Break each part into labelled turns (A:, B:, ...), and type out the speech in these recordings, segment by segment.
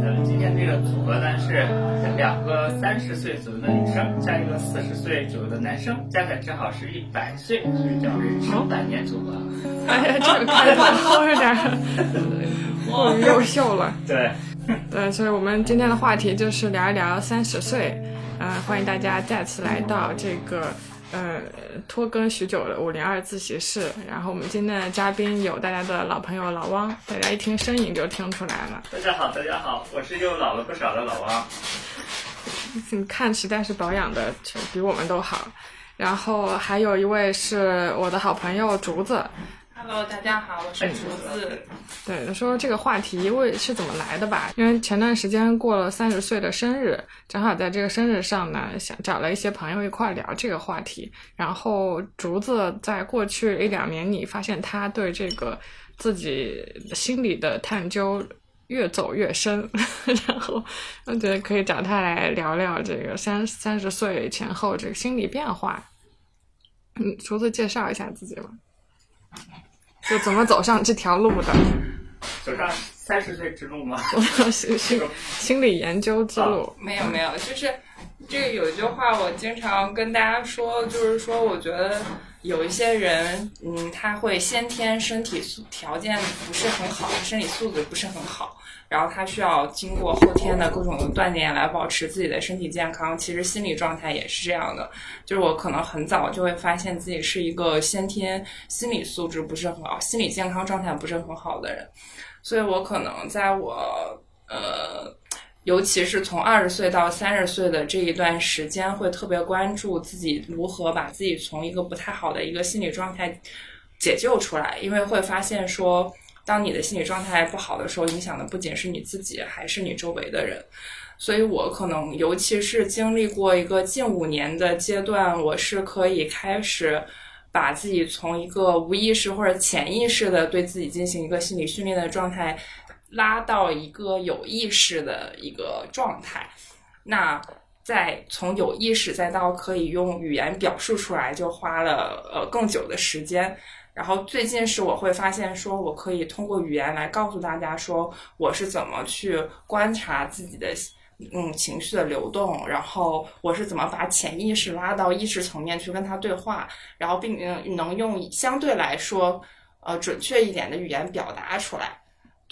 A: 咱们今天这个组合呢是两个三十岁左右的女生加一个四十岁左右的男生，加起来正好是一百岁，所以叫人生百年组合。
B: 哎呀，这个开头有点过于优秀了。
A: 对，
B: 对，所以我们今天的话题就是聊一聊三十岁。呃，欢迎大家再次来到这个呃拖更许久的五零二自习室。然后我们今天的嘉宾有大家的老朋友老汪，大家一听声音就听出来了。
A: 大家好，大家好，我是又老了不少的老汪。
B: 你看，实在是保养的比我们都好。然后还有一位是我的好朋友竹子。
C: Hello，大家好，我是竹子。
B: 对，说这个话题为是怎么来的吧？因为前段时间过了三十岁的生日，正好在这个生日上呢，想找了一些朋友一块聊这个话题。然后竹子在过去一两年里，发现他对这个自己心理的探究越走越深，然后我觉得可以找他来聊聊这个三三十岁前后这个心理变化。嗯，竹子介绍一下自己吧。就怎么走上这条路的？
A: 走上三十岁之路吗？
B: 心心心理研究之路？
C: 没有没有，就是这个有一句话我经常跟大家说，就是说我觉得有一些人，嗯，他会先天身体素条件不是很好，身体素质不是很好，然后他需要经过后天的各种锻炼来保持自己的身体健康。其实心理状态也是这样的，就是我可能很早就会发现自己是一个先天心理素质不是很好、心理健康状态不是很好的人，所以我可能在我呃。尤其是从二十岁到三十岁的这一段时间，会特别关注自己如何把自己从一个不太好的一个心理状态解救出来，因为会发现说，当你的心理状态不好的时候，影响的不仅是你自己，还是你周围的人。所以我可能，尤其是经历过一个近五年的阶段，我是可以开始把自己从一个无意识或者潜意识的对自己进行一个心理训练的状态。拉到一个有意识的一个状态，那再从有意识再到可以用语言表述出来，就花了呃更久的时间。然后最近是我会发现，说我可以通过语言来告诉大家，说我是怎么去观察自己的嗯情绪的流动，然后我是怎么把潜意识拉到意识层面去跟他对话，然后并能用相对来说呃准确一点的语言表达出来。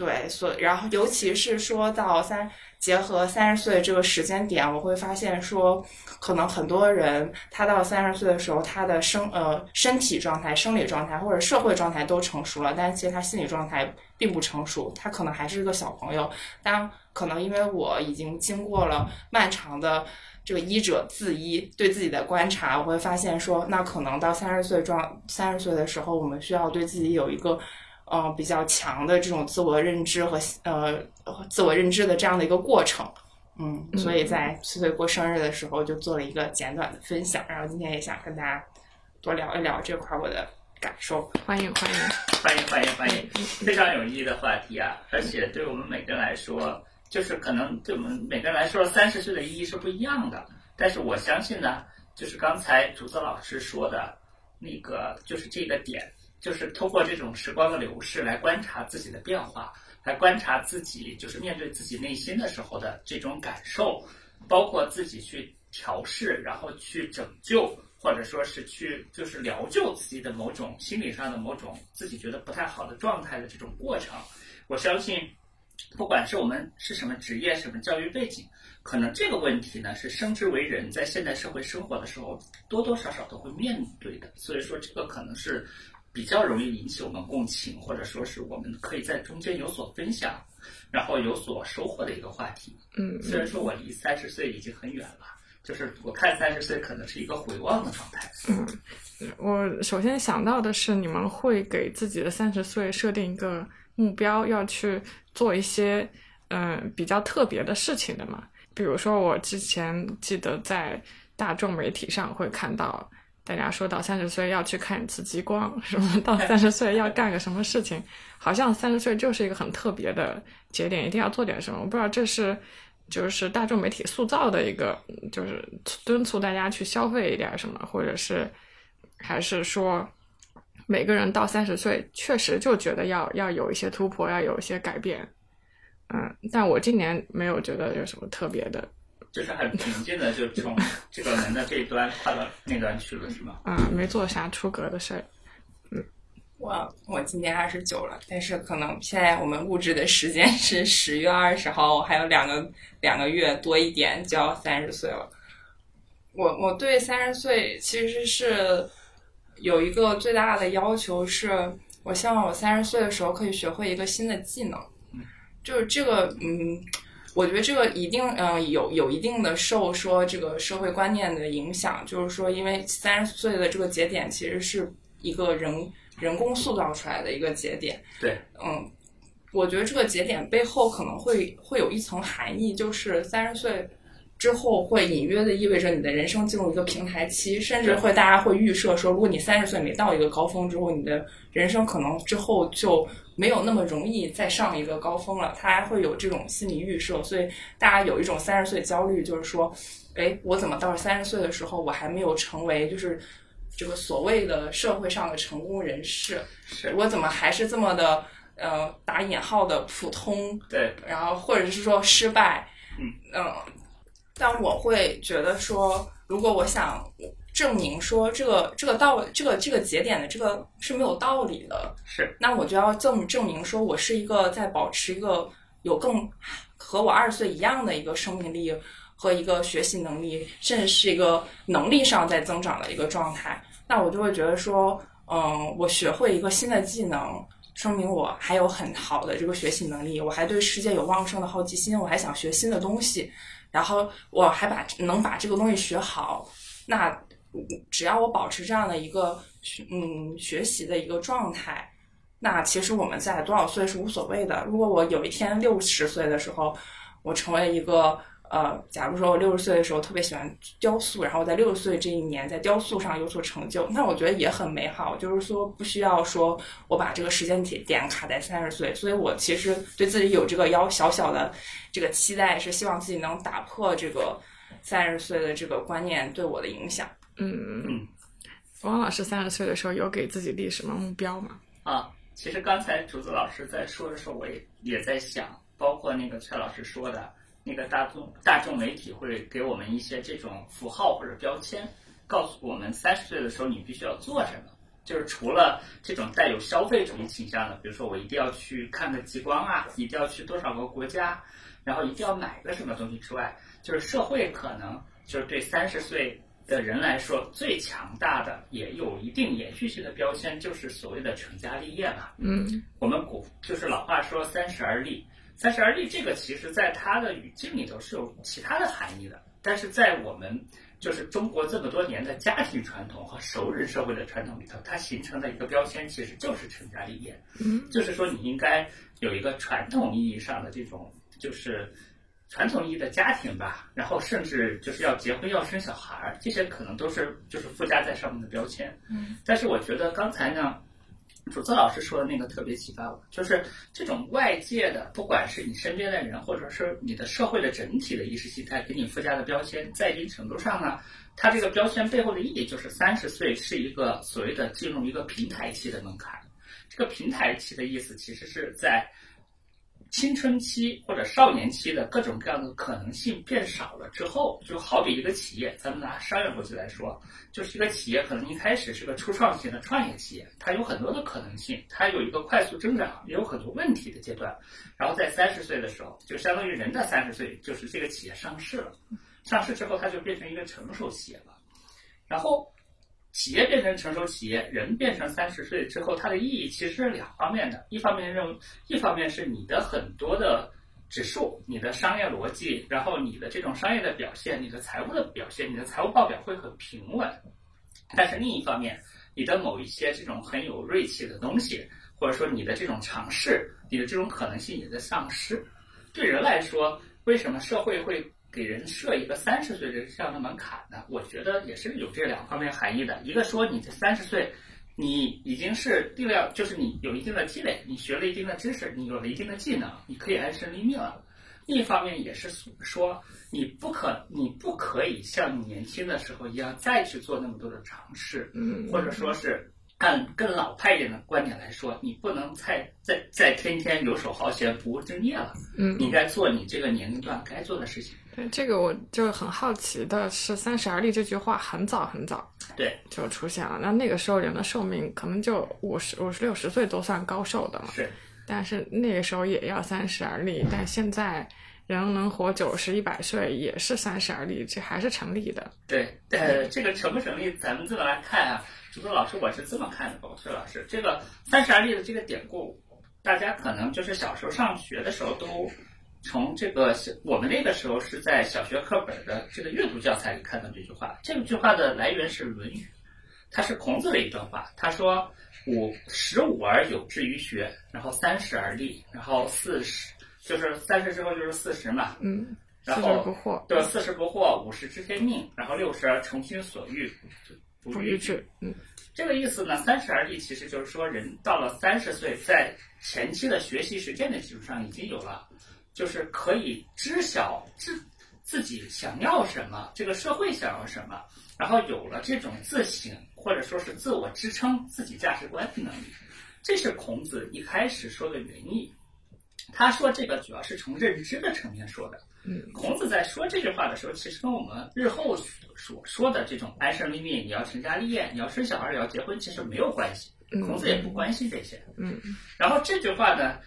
C: 对，所然后尤其是说到三，结合三十岁这个时间点，我会发现说，可能很多人他到三十岁的时候，他的生呃身体状态、生理状态或者社会状态都成熟了，但其实他心理状态并不成熟，他可能还是个小朋友。但可能因为我已经经过了漫长的这个医者自医对自己的观察，我会发现说，那可能到三十岁状三十岁的时候，我们需要对自己有一个。嗯、呃，比较强的这种自我认知和呃自我认知的这样的一个过程，嗯，所以在翠翠过生日的时候就做了一个简短的分享，然后今天也想跟大家多聊一聊这块我的感受。
B: 欢迎欢迎
A: 欢迎欢迎欢迎，非常有意义的话题啊！而且对我们每个人来说，就是可能对我们每个人来说，三十岁的意义是不一样的。但是我相信呢，就是刚才竹子老师说的那个，就是这个点。就是通过这种时光的流逝来观察自己的变化，来观察自己，就是面对自己内心的时候的这种感受，包括自己去调试，然后去拯救，或者说是去就是疗救自己的某种心理上的某种自己觉得不太好的状态的这种过程。我相信，不管是我们是什么职业、什么教育背景，可能这个问题呢是生之为人，在现代社会生活的时候多多少少都会面对的。所以说，这个可能是。比较容易引起我们共情，或者说是我们可以在中间有所分享，然后有所收获的一个话题。
B: 嗯，
A: 虽然说我离三十岁已经很远了，就是我看三十岁可能是一个回望的状态。
B: 嗯，我首先想到的是，你们会给自己的三十岁设定一个目标，要去做一些嗯、呃、比较特别的事情的嘛？比如说，我之前记得在大众媒体上会看到。大家说到三十岁要去看一次极光，什么到三十岁要干个什么事情，好像三十岁就是一个很特别的节点，一定要做点什么。我不知道这是就是大众媒体塑造的一个，就是敦促大家去消费一点什么，或者是还是说每个人到三十岁确实就觉得要要有一些突破，要有一些改变？嗯，但我今年没有觉得有什么特别的。
A: 就是很平静的，就从这个门的这一端跨到那端去了，是吗？
B: 嗯，没做啥出格的事儿。嗯，
C: 我我今年二十九了，但是可能现在我们录制的时间是十月二十号，我还有两个两个月多一点就要三十岁了。我我对三十岁其实是有一个最大的要求，是我希望我三十岁的时候可以学会一个新的技能。就是这个，嗯。我觉得这个一定，嗯，有有一定的受说这个社会观念的影响，就是说，因为三十岁的这个节点其实是一个人人工塑造出来的一个节点。
A: 对，
C: 嗯，我觉得这个节点背后可能会会有一层含义，就是三十岁之后会隐约的意味着你的人生进入一个平台期，甚至会大家会预设说，如果你三十岁没到一个高峰之后，你的人生可能之后就。没有那么容易再上一个高峰了，他会有这种心理预设，所以大家有一种三十岁焦虑，就是说，哎，我怎么到三十岁的时候，我还没有成为就是这个所谓的社会上的成功人士？
A: 是
C: 我怎么还是这么的呃打引号的普通？
A: 对，
C: 然后或者是说失败？
A: 嗯
C: 嗯，但我会觉得说，如果我想。证明说这个这个道这个这个节点的这个是没有道理的，
A: 是
C: 那我就要证证明说我是一个在保持一个有更和我二十岁一样的一个生命力和一个学习能力，甚至是一个能力上在增长的一个状态。那我就会觉得说，嗯，我学会一个新的技能，说明我还有很好的这个学习能力，我还对世界有旺盛的好奇心，我还想学新的东西，然后我还把能把这个东西学好，那。只要我保持这样的一个嗯学习的一个状态，那其实我们在多少岁是无所谓的。如果我有一天六十岁的时候，我成为一个呃，假如说我六十岁的时候特别喜欢雕塑，然后在六十岁这一年在雕塑上有所成就，那我觉得也很美好。就是说不需要说我把这个时间点点卡在三十岁，所以我其实对自己有这个要小小的这个期待，是希望自己能打破这个三十岁的这个观念对我的影响。
B: 嗯嗯，王老师三十岁的时候有给自己立什么目标吗？
A: 啊，其实刚才竹子老师在说的时候，我也也在想，包括那个蔡老师说的，那个大众大众媒体会给我们一些这种符号或者标签，告诉我们三十岁的时候你必须要做什么。就是除了这种带有消费主义倾向的，比如说我一定要去看个极光啊，一定要去多少个国家，然后一定要买个什么东西之外，就是社会可能就是对三十岁。的人来说，最强大的也有一定延续性的标签，就是所谓的成家立业嘛。
B: 嗯，
A: 我们古就是老话说“三十而立”，“三十而立”这个其实在它的语境里头是有其他的含义的，但是在我们就是中国这么多年的家庭传统和熟人社会的传统里头，它形成的一个标签其实就是成家立业。
B: 嗯，
A: 就是说你应该有一个传统意义上的这种就是。传统意义的家庭吧，然后甚至就是要结婚要生小孩儿，这些可能都是就是附加在上面的标签。
C: 嗯，
A: 但是我觉得刚才呢，主策老师说的那个特别启发我，就是这种外界的，不管是你身边的人，或者是你的社会的整体的意识形态给你附加的标签，在一定程度上呢，它这个标签背后的意义就是三十岁是一个所谓的进入一个平台期的门槛。这个平台期的意思其实是在。青春期或者少年期的各种各样的可能性变少了之后，就好比一个企业，咱们拿商业逻辑来说，就是一个企业可能一开始是个初创型的创业企业，它有很多的可能性，它有一个快速增长，也有很多问题的阶段。然后在三十岁的时候，就相当于人的三十岁，就是这个企业上市了。上市之后，它就变成一个成熟企业了。然后。企业变成成熟企业，人变成三十岁之后，它的意义其实是两方面的。一方面认为，一方面是你的很多的指数、你的商业逻辑，然后你的这种商业的表现、你的财务的表现、你的财务报表会很平稳。但是另一方面，你的某一些这种很有锐气的东西，或者说你的这种尝试、你的这种可能性也在丧失。对人来说，为什么社会会？给人设一个三十岁的这样的门槛呢？我觉得也是有这两方面含义的。一个说你这三十岁，你已经是定量，就是你有一定的积累，你学了一定的知识，你有了一定的技能，你可以安身立命了。另一方面也是说你不可你不可以像你年轻的时候一样再去做那么多的尝试，
B: 嗯，
A: 或者说是按更老派一点的观点来说，你不能再再再天天游手好闲不务正业了，
B: 嗯，
A: 你该做你这个年龄段该做的事情。
B: 对这个我就很好奇的是，“三十而立”这句话很早很早
A: 对
B: 就出现了，那那个时候人的寿命可能就五十五十六十岁都算高寿的嘛，
A: 是。
B: 但是那个时候也要三十而立，但现在人能活九十一百岁也是三十而立，这还是成立的。
A: 对，呃，这个成不成立，咱们这么来看啊。主播老师，我是这么看的，宝石老师，这个三十而立的这个典故，大家可能就是小时候上学的时候都从这个我们那个时候是在小学课本的这个阅读教材里看到这句话。这句话的来源是《论语》，它是孔子的一段话。他说：“五十五而有志于学，然后三十而立，然后四十就是三十之后就是四十嘛。
B: 嗯，四十
A: 然后
B: 不惑，
A: 对，四十不惑，五十知天命，然后六十而从心所欲，不。逾矩。
B: 嗯
A: 这个意思呢，三十而立，其实就是说，人到了三十岁，在前期的学习实践的基础上，已经有了，就是可以知晓自自己想要什么，这个社会想要什么，然后有了这种自省或者说是自我支撑自己价值观的能力。这是孔子一开始说的原意。他说这个主要是从认知的层面说的。
B: 嗯，
A: 孔子在说这句话的时候，其实跟我们日后所说的这种安身立命，你要成家立业，你要生小孩，你要结婚，其实没有关系。
B: 嗯
A: 孔子也不关心这些。
B: 嗯
A: 然后这句话呢，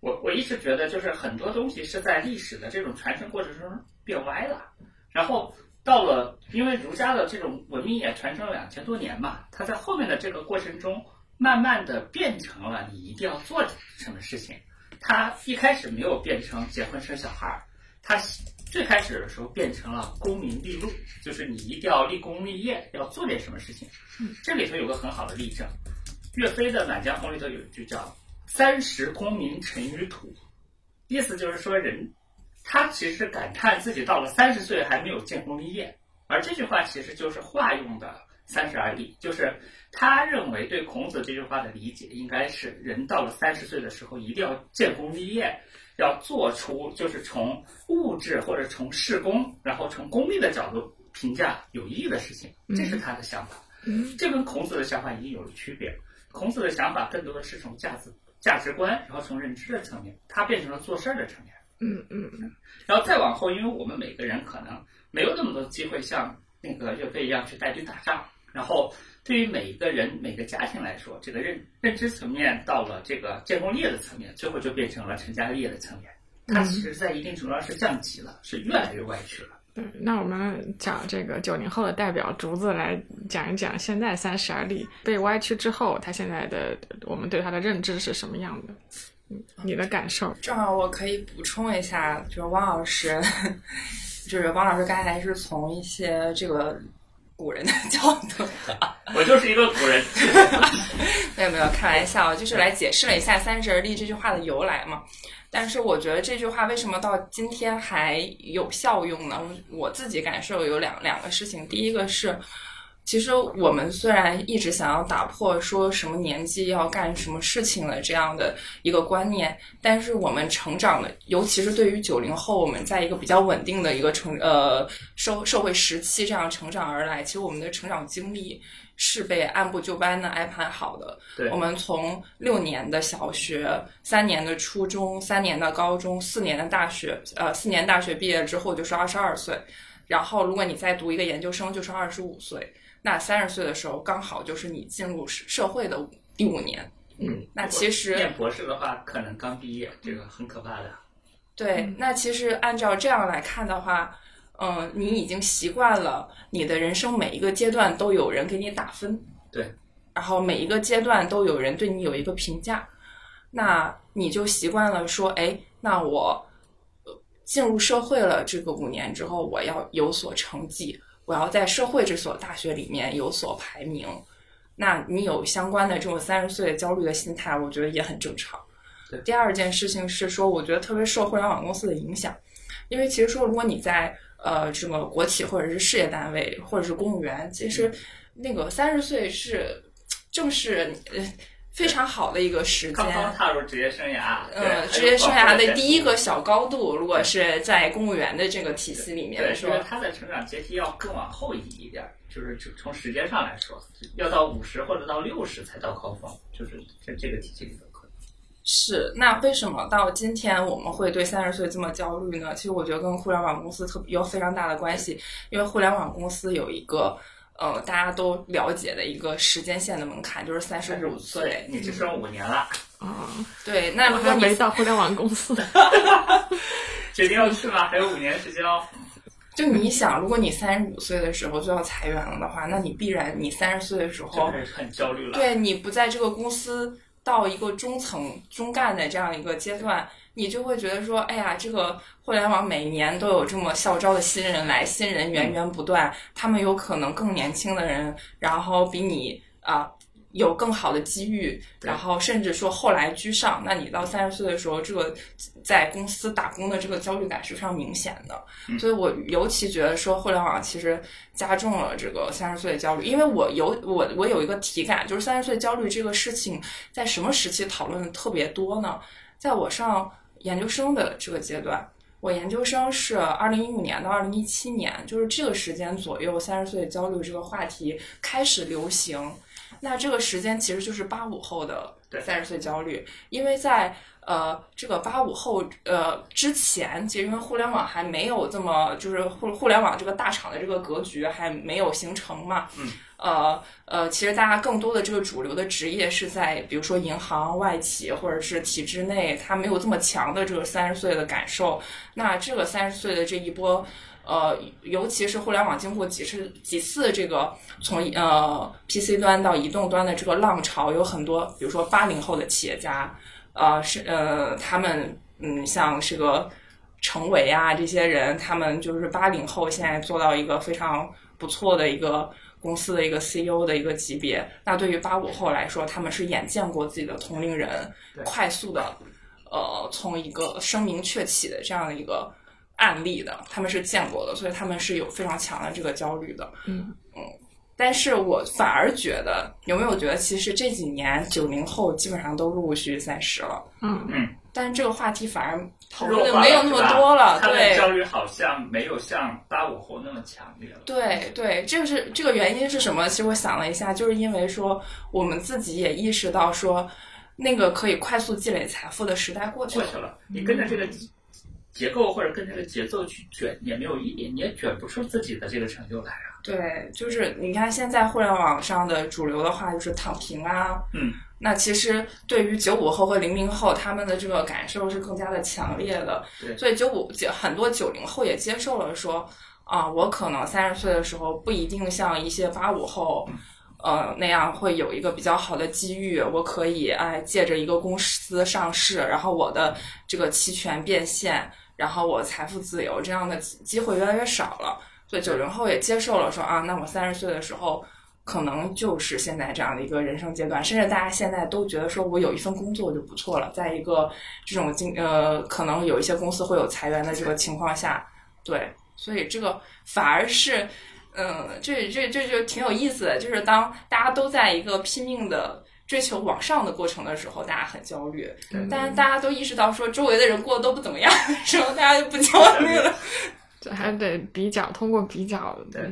A: 我我一直觉得，就是很多东西是在历史的这种传承过程中变歪了，然后到了，因为儒家的这种文明也传承了两千多年嘛，它在后面的这个过程中，慢慢的变成了你一定要做什么事情。它一开始没有变成结婚生小孩儿，它最开始的时候变成了功名利禄，就是你一定要立功立业，要做点什么事情。这里头有个很好的例证，岳飞的《满江红》里头有一句叫“三十功名尘与土”，意思就是说人他其实感叹自己到了三十岁还没有建功立业，而这句话其实就是化用的“三十而立”，就是他认为对孔子这句话的理解应该是人到了三十岁的时候一定要建功立业，要做出就是从物质或者从事功，然后从功利的角度评价有意义的事情，这是他的想法。
B: 嗯。
A: 这跟孔子的想法已经有了区别。孔子的想法更多的是从价值价值观，然后从认知的层面，它变成了做事儿的层面。
B: 嗯嗯
A: 然后再往后，因为我们每个人可能没有那么多机会像那个岳飞一样去带军打仗，然后对于每一个人、每个家庭来说，这个认认知层面到了这个建功立业的层面，最后就变成了成家立业的层面。它其实，在一定程度上是降级了，是越来越歪曲了。
B: 那我们讲这个九零后的代表竹子来讲一讲，现在三十而立被歪曲之后，他现在的我们对他的认知是什么样的？你的感受？
C: 正好我可以补充一下，就是汪老师，就是汪老师刚才是从一些这个古人的 角度，
A: 我就是一个古人，
C: 没有没有开玩笑，就是来解释了一下“三十而立”这句话的由来嘛。但是我觉得这句话为什么到今天还有效用呢？我自己感受有两两个事情，第一个是。其实我们虽然一直想要打破说什么年纪要干什么事情了这样的一个观念，但是我们成长的，尤其是对于九零后，我们在一个比较稳定的一个成呃社社会时期这样成长而来，其实我们的成长经历是被按部就班的安排好的。
A: 对
C: 我们从六年的小学、三年的初中、三年的高中、四年的大学，呃，四年大学毕业之后就是二十二岁，然后如果你再读一个研究生，就是二十五岁。那三十岁的时候，刚好就是你进入社会的第五年。
A: 嗯，
C: 那其实
A: 念博士的话，可能刚毕业，这个很可怕的。
C: 对，那其实按照这样来看的话，嗯、你已经习惯了你的人生每一个阶段都有人给你打分，
A: 对，
C: 然后每一个阶段都有人对你有一个评价，那你就习惯了说，哎，那我呃进入社会了这个五年之后，我要有所成绩，我要在社会这所大学里面有所排名。那你有相关的这种三十岁的焦虑的心态，我觉得也很正常。
A: 对
C: 第二件事情是说，我觉得特别受互联网公司的影响，因为其实说，如果你在呃这个国企或者是事业单位或者是公务员，其实那个三十岁是正是呃非常好的一个时
A: 间刚
C: 刚。
A: 踏入职业生涯，对还
C: 呃，职业生涯的第一个小高度，如果是在公务员的这个体系里面
A: 来，
C: 说
A: 他的成长阶梯要更往后移一点儿，就是从从时间上来说，要到五十或者到六十才到高峰，就是在这个体系里头可能。
C: 是，那为什么到今天我们会对三十岁这么焦虑呢？其实我觉得跟互联网公司特别有非常大的关系，因为互联网公司有一个呃大家都了解的一个时间线的门槛，就是三十
A: 五
C: 五岁
A: 岁。，你只剩五年了，
B: 啊，
C: 对，那
B: 我
C: 如果你
B: 还没到互联网公司。
A: 决定要去吗？还有五年时间哦。
C: 就你想，如果你三十五岁的时候就要裁员了的话，那你必然你三十岁的时候
A: 就，是很焦虑了。
C: 对你不在这个公司到一个中层中干的这样一个阶段，你就会觉得说，哎呀，这个互联网每年都有这么校招的新人来，新人源源不断，他们有可能更年轻的人，然后比你啊。有更好的机遇，然后甚至说后来居上，那你到三十岁的时候，这个在公司打工的这个焦虑感是非常明显的。
A: 嗯
C: 所以我尤其觉得说互联网其实加重了这个三十岁的焦虑，因为我有我我有一个体感，就是三十岁焦虑这个事情在什么时期讨论的特别多呢？在我上研究生的这个阶段，我研究生是二零一五年到二零一七年，就是这个时间左右，三十岁焦虑这个话题开始流行。那这个时间其实就是八五后的
A: 对。
C: 三十岁焦虑，因为在呃这个八五后呃之前，其实因为互联网还没有这么就是互互联网这个大厂的这个格局还没有形成嘛，
A: 嗯，
C: 呃呃，其实大家更多的这个主流的职业是在比如说银行、外企或者是体制内，他没有这么强的这个三十岁的感受。那这个三十岁的这一波。呃，尤其是互联网经过几次几次这个从呃 PC 端到移动端的这个浪潮，有很多，比如说八零后的企业家，呃是呃他们嗯像这个程维啊这些人，他们就是八零后现在做到一个非常不错的一个公司的一个 CEO 的一个级别。那对于八五后来说，他们是眼见过自己的同龄人快速的呃从一个声名鹊起的这样的一个。案例的，他们是见过的，所以他们是有非常强的这个焦虑的。
B: 嗯嗯
C: 但是我反而觉得，有没有觉得其实这几年九零后基本上都陆陆续续三十了，
B: 嗯嗯
C: 但是这个话题反而讨论的没有那么多了。对
A: 焦虑好像没有像八五后那么强烈了。
C: 对对，这个是这个原因是什么？其实我想了一下，就是因为说我们自己也意识到说，那个可以快速积累财富的时代过去了。
A: 过去了，你跟着这个结构或者跟着这个节奏去卷也没有意义，你也卷不出自己的这个成就来啊。
C: 对，就是你看现在互联网上的主流的话就是躺平啊，
A: 嗯，
C: 那其实对于九五后和零零后，他们的这个感受是更加的强烈的。
A: 对
C: 所以九五九很多九零后也接受了说，啊，我可能三十岁的时候不一定像一些八五后。呃，那样会有一个比较好的机遇，我可以哎借着一个公司上市，然后我的这个期权变现，然后我财富自由，这样的机会越来越少了。所以九零后也接受了说啊，那我三十岁的时候，可能就是现在这样的一个人生阶段，甚至大家现在都觉得说我有一份工作就不错了，在一个这种经呃，可能有一些公司会有裁员的这个情况下，对，所以这个反而是。嗯，这这这就挺有意思的，就是当大家都在一个拼命的追求往上的过程的时候，大家很焦虑。
A: 对
C: 但是大家都意识到说周围的人过得都不怎么样的时候，大家就不焦虑了。
B: 这还得比较，通过比较，
A: 对，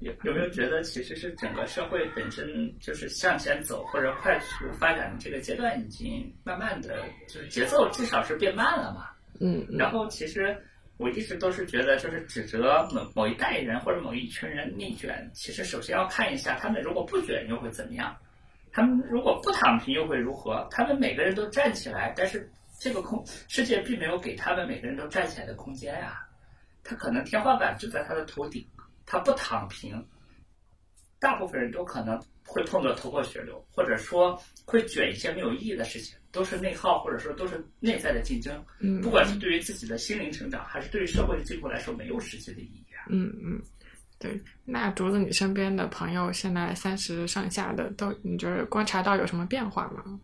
A: 有有没有觉得其实是整个社会本身就是向前走或者快速发展的这个阶段，已经慢慢的就是节奏至少是变慢了嘛？
B: 嗯嗯
A: 然后其实我一直都是觉得，就是指责某某一代人或者某一群人内卷，其实首先要看一下他们如果不卷又会怎么样，他们如果不躺平又会如何？他们每个人都站起来，但是这个空世界并没有给他们每个人都站起来的空间呀、他可能天花板就在他的头顶，他不躺平，大部分人都可能会碰到头破血流，或者说会卷一些没有意义的事情，都是内耗，或者说都是内在的竞争。
B: 嗯，
A: 不管是对于自己的心灵成长，还是对于社会的进步来说，没有实际的意义啊。
B: 嗯嗯，对。那竹子，你身边的朋友现在三十上下的都，你觉得观察到有什么变化吗？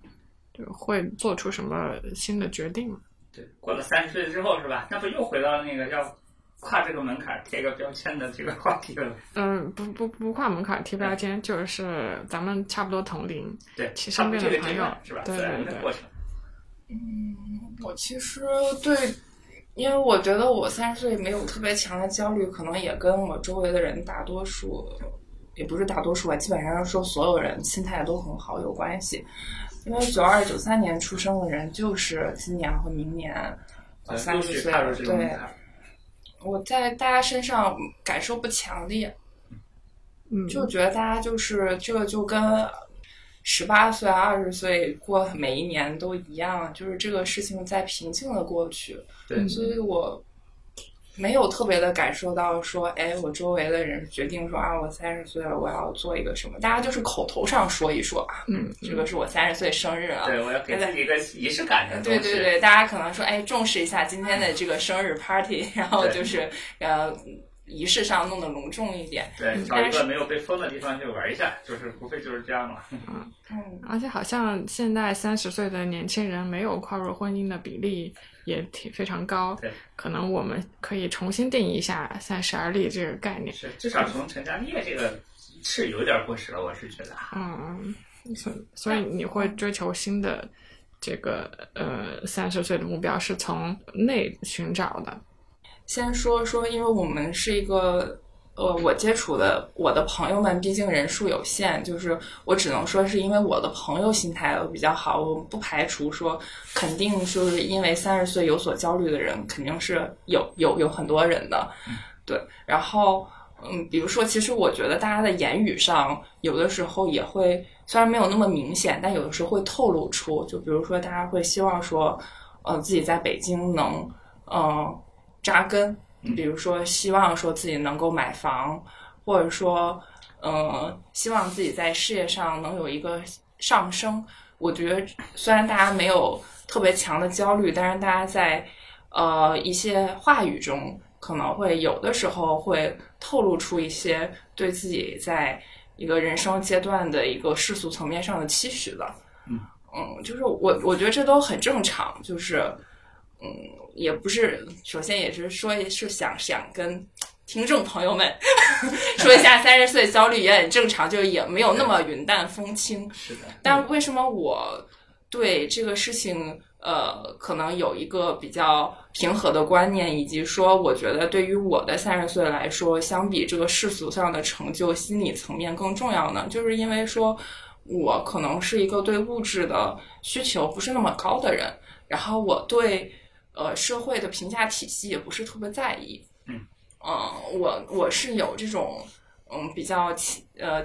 B: 就会做出什么新的决定吗？
A: 对，过了三十岁之后是吧？那不又回到那个叫跨这个门槛贴个标签的这个话题了。
B: 嗯，不不不跨门槛贴标签，就是咱们差不多同龄，
A: 对，
B: 其身边的
A: 这个
B: 朋友
A: 是吧？
B: 对
A: 自然
B: 对对
A: 的过程。
C: 我其实对，因为我觉得我三十岁没有特别强的焦虑，可能也跟我周围的人大多数，也不是大多数吧，基本上说所有人心态都很好有关系。因为九二九三年出生的人，就是今年和明年
A: 呃
C: 三十岁
A: 陆续踏入这个门
C: 对，
A: 槛。
C: 我在大家身上感受不强烈，
B: 嗯，
C: 就觉得大家就是这个就跟十八岁、二十岁过每一年都一样，就是这个事情在平静的过去，
A: 对，
C: 所以我没有特别的感受到说，哎，我周围的人决定说啊，我三十岁了，我要做一个什么，大家就是口头上说一说啊，
B: 嗯，
C: 这个是我三十岁生日啊，
A: 对，我要给自己一个仪式感的东西。
C: 对对对，大家可能说，哎，重视一下今天的这个生日 party，然后就是呃，仪式上弄得隆重一点。
A: 对，找一个没有被封的地方去玩一下，就是无非就是这样嘛。
C: 嗯，
B: 而且好像现在三十岁的年轻人没有跨入婚姻的比例也挺非常高，
A: 对，
B: 可能我们可以重新定义一下三十而立这个概念。
A: 是，至少从成家立业这个是有点过时了，我是觉得。
B: 嗯，所所以你会追求新的这个呃三十岁的目标，是从内寻找的。
C: 先说说，因为我们是一个呃，我接触的我的朋友们，毕竟人数有限，就是我只能说是因为我的朋友心态比较好，我不排除说肯定就是因为三十岁有所焦虑的人，肯定是有有有很多人的，对，然后。嗯，比如说，其实我觉得大家的言语上有的时候也会，虽然没有那么明显，但有的时候会透露出，就比如说大家会希望说，呃，自己在北京能，嗯、呃，扎根，比如说希望说自己能够买房，或者说，呃，希望自己在事业上能有一个上升。我觉得虽然大家没有特别强的焦虑，但是大家在呃一些话语中。可能会有的时候会透露出一些对自己在一个人生阶段的一个世俗层面上的期许的，
A: 嗯
C: 嗯，就是我我觉得这都很正常，就是嗯，也不是，首先也是说是想想跟听众朋友们 说一下，三十岁焦虑也很正常，就也没有那么云淡风轻。
A: 是的，
C: 但为什么我对这个事情？呃，可能有一个比较平和的观念，以及说，我觉得对于我的三十岁来说，相比这个世俗上的成就，心理层面更重要呢？就是因为说，我可能是一个对物质的需求不是那么高的人，然后我对呃社会的评价体系也不是特别在意。
A: 嗯，
C: 嗯，我我是有这种嗯比较呃。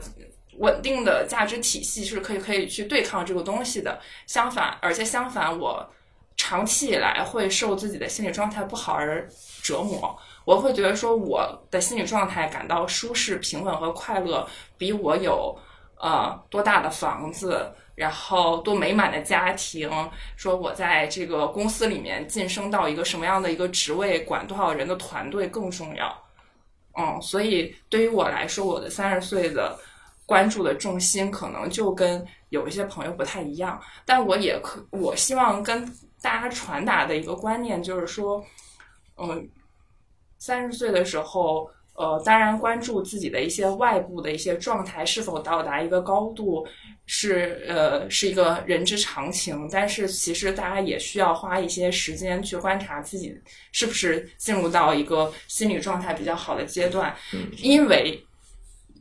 C: 稳定的价值体系是可以可以去对抗这个东西的。相反，而且相反，我长期以来会受自己的心理状态不好而折磨。我会觉得说，我的心理状态感到舒适、平稳和快乐，比我有呃多大的房子，然后多美满的家庭，说我在这个公司里面晋升到一个什么样的一个职位，管多少人的团队更重要。嗯，所以对于我来说，我的三十岁的。关注的重心可能就跟有一些朋友不太一样，但我也可，我希望跟大家传达的一个观念就是说，嗯，三十岁的时候，呃，当然关注自己的一些外部的一些状态是否到达一个高度，是呃是一个人之常情，但是其实大家也需要花一些时间去观察自己是不是进入到一个心理状态比较好的阶段，因为。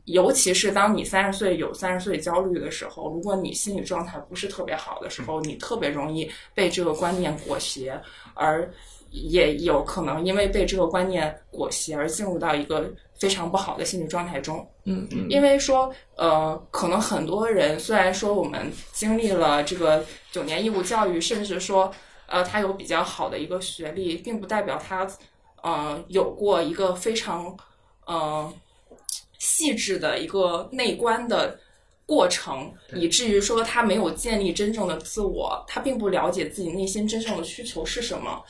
C: 尤其是当你三十岁有三十岁焦虑的时候，如果你心理状态不是特别好的时候，你特别容易被这个观念裹挟，而也有可能因为被这个观念裹挟而进入到一个非常不好的心理状态中。
B: 嗯嗯，
C: 因为说，呃，可能很多人虽然说我们经历了这个九年义务教育，甚至说，呃，他有比较好的一个学历，并不代表他，呃，有过一个非常，呃。细致的一个内观的过程，以至于说他没有建立真正的自我，他并不了解自己内心真正的需求是什么。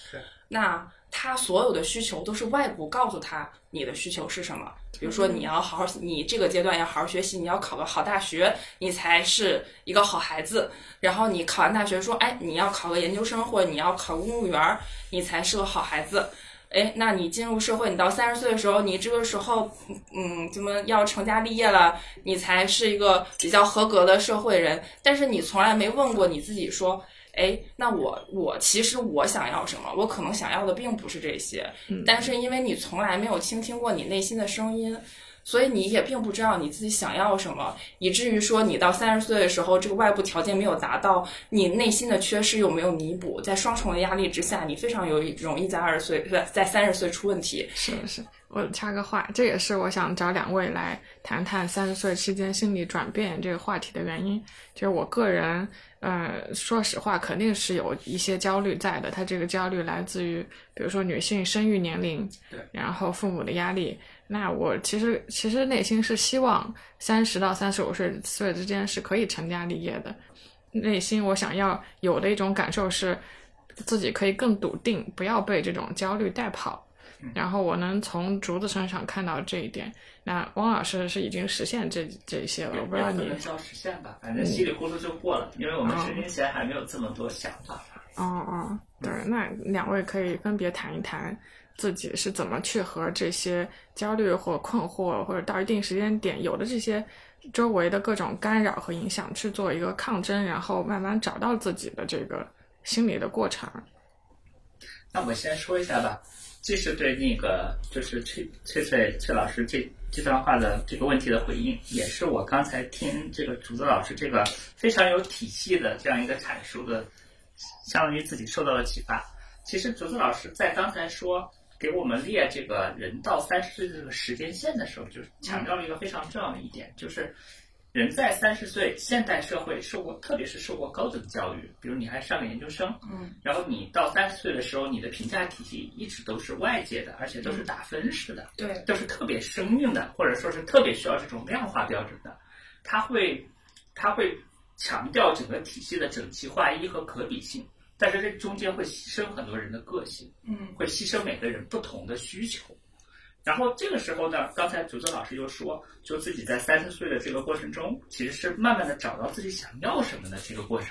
C: 那他所有的需求都是外部告诉他你的需求是什么。比如说，你要好好，你这个阶段要好好学习，你要考个好大学，你才是一个好孩子。然后你考完大学说，哎，你要考个研究生，或者你要考公务员，你才是个好孩子。哎，那你进入社会，你到三十岁的时候，你这个时候，嗯，怎么要成家立业了，你才是一个比较合格的社会人。但是你从来没问过你自己说，哎，那我我其实我想要什么？我可能想要的并不是这些，但是因为你从来没有倾听过你内心的声音。所以你也并不知道你自己想要什么，以至于说你到三十岁的时候，这个外部条件没有达到，你内心的缺失又没有弥补，在双重的压力之下，你非常有容易在二十岁不在三十岁出问题。
B: 是是，我插个话，这也是我想找两位来谈谈三十岁期间心理转变这个话题的原因。就是我个人，呃，说实话，肯定是有一些焦虑在的。他这个焦虑来自于，比如说女性生育年龄，
A: 对，
B: 然后父母的压力。那我其实其实内心是希望三十到三十五岁岁之间是可以成家立业的，内心我想要有的一种感受是自己可以更笃定，不要被这种焦虑带跑。然后我能从竹子身上看到这一点。那汪老师是已经实现这这些了，我不知道你
A: 能叫实现吧？反正稀里糊涂就过了，因为我们十年前还没有这么多想法。
B: 哦哦，对，那两位可以分别谈一谈。自己是怎么去和这些焦虑或困惑，或者到一定时间点有的这些周围的各种干扰和影响去做一个抗争，然后慢慢找到自己的这个心理的过程。
A: 那我先说一下吧，既是对那个就是崔崔崔崔老师这这段话的这个问题的回应，也是我刚才听这个竹子老师这个非常有体系的这样一个阐述的，相当于自己受到了启发。其实竹子老师在刚才说。给我们列这个人到三十岁这个时间线的时候，就强调了一个非常重要的一点，就是人在三十岁，现代社会受过，特别是受过高等教育，比如你还上个研究生，
C: 嗯，
A: 然后你到三十岁的时候，你的评价体系一直都是外界的，而且都是打分式的，
C: 对，
A: 都是特别生硬的，或者说是特别需要这种量化标准的，它会，它会强调整个体系的整齐划一和可比性。但是这中间会牺牲很多人的个性，
C: 嗯，
A: 会牺牲每个人不同的需求。然后这个时候呢，刚才竹子老师又说，就自己在三十岁的这个过程中，其实是慢慢的找到自己想要什么的这个过程。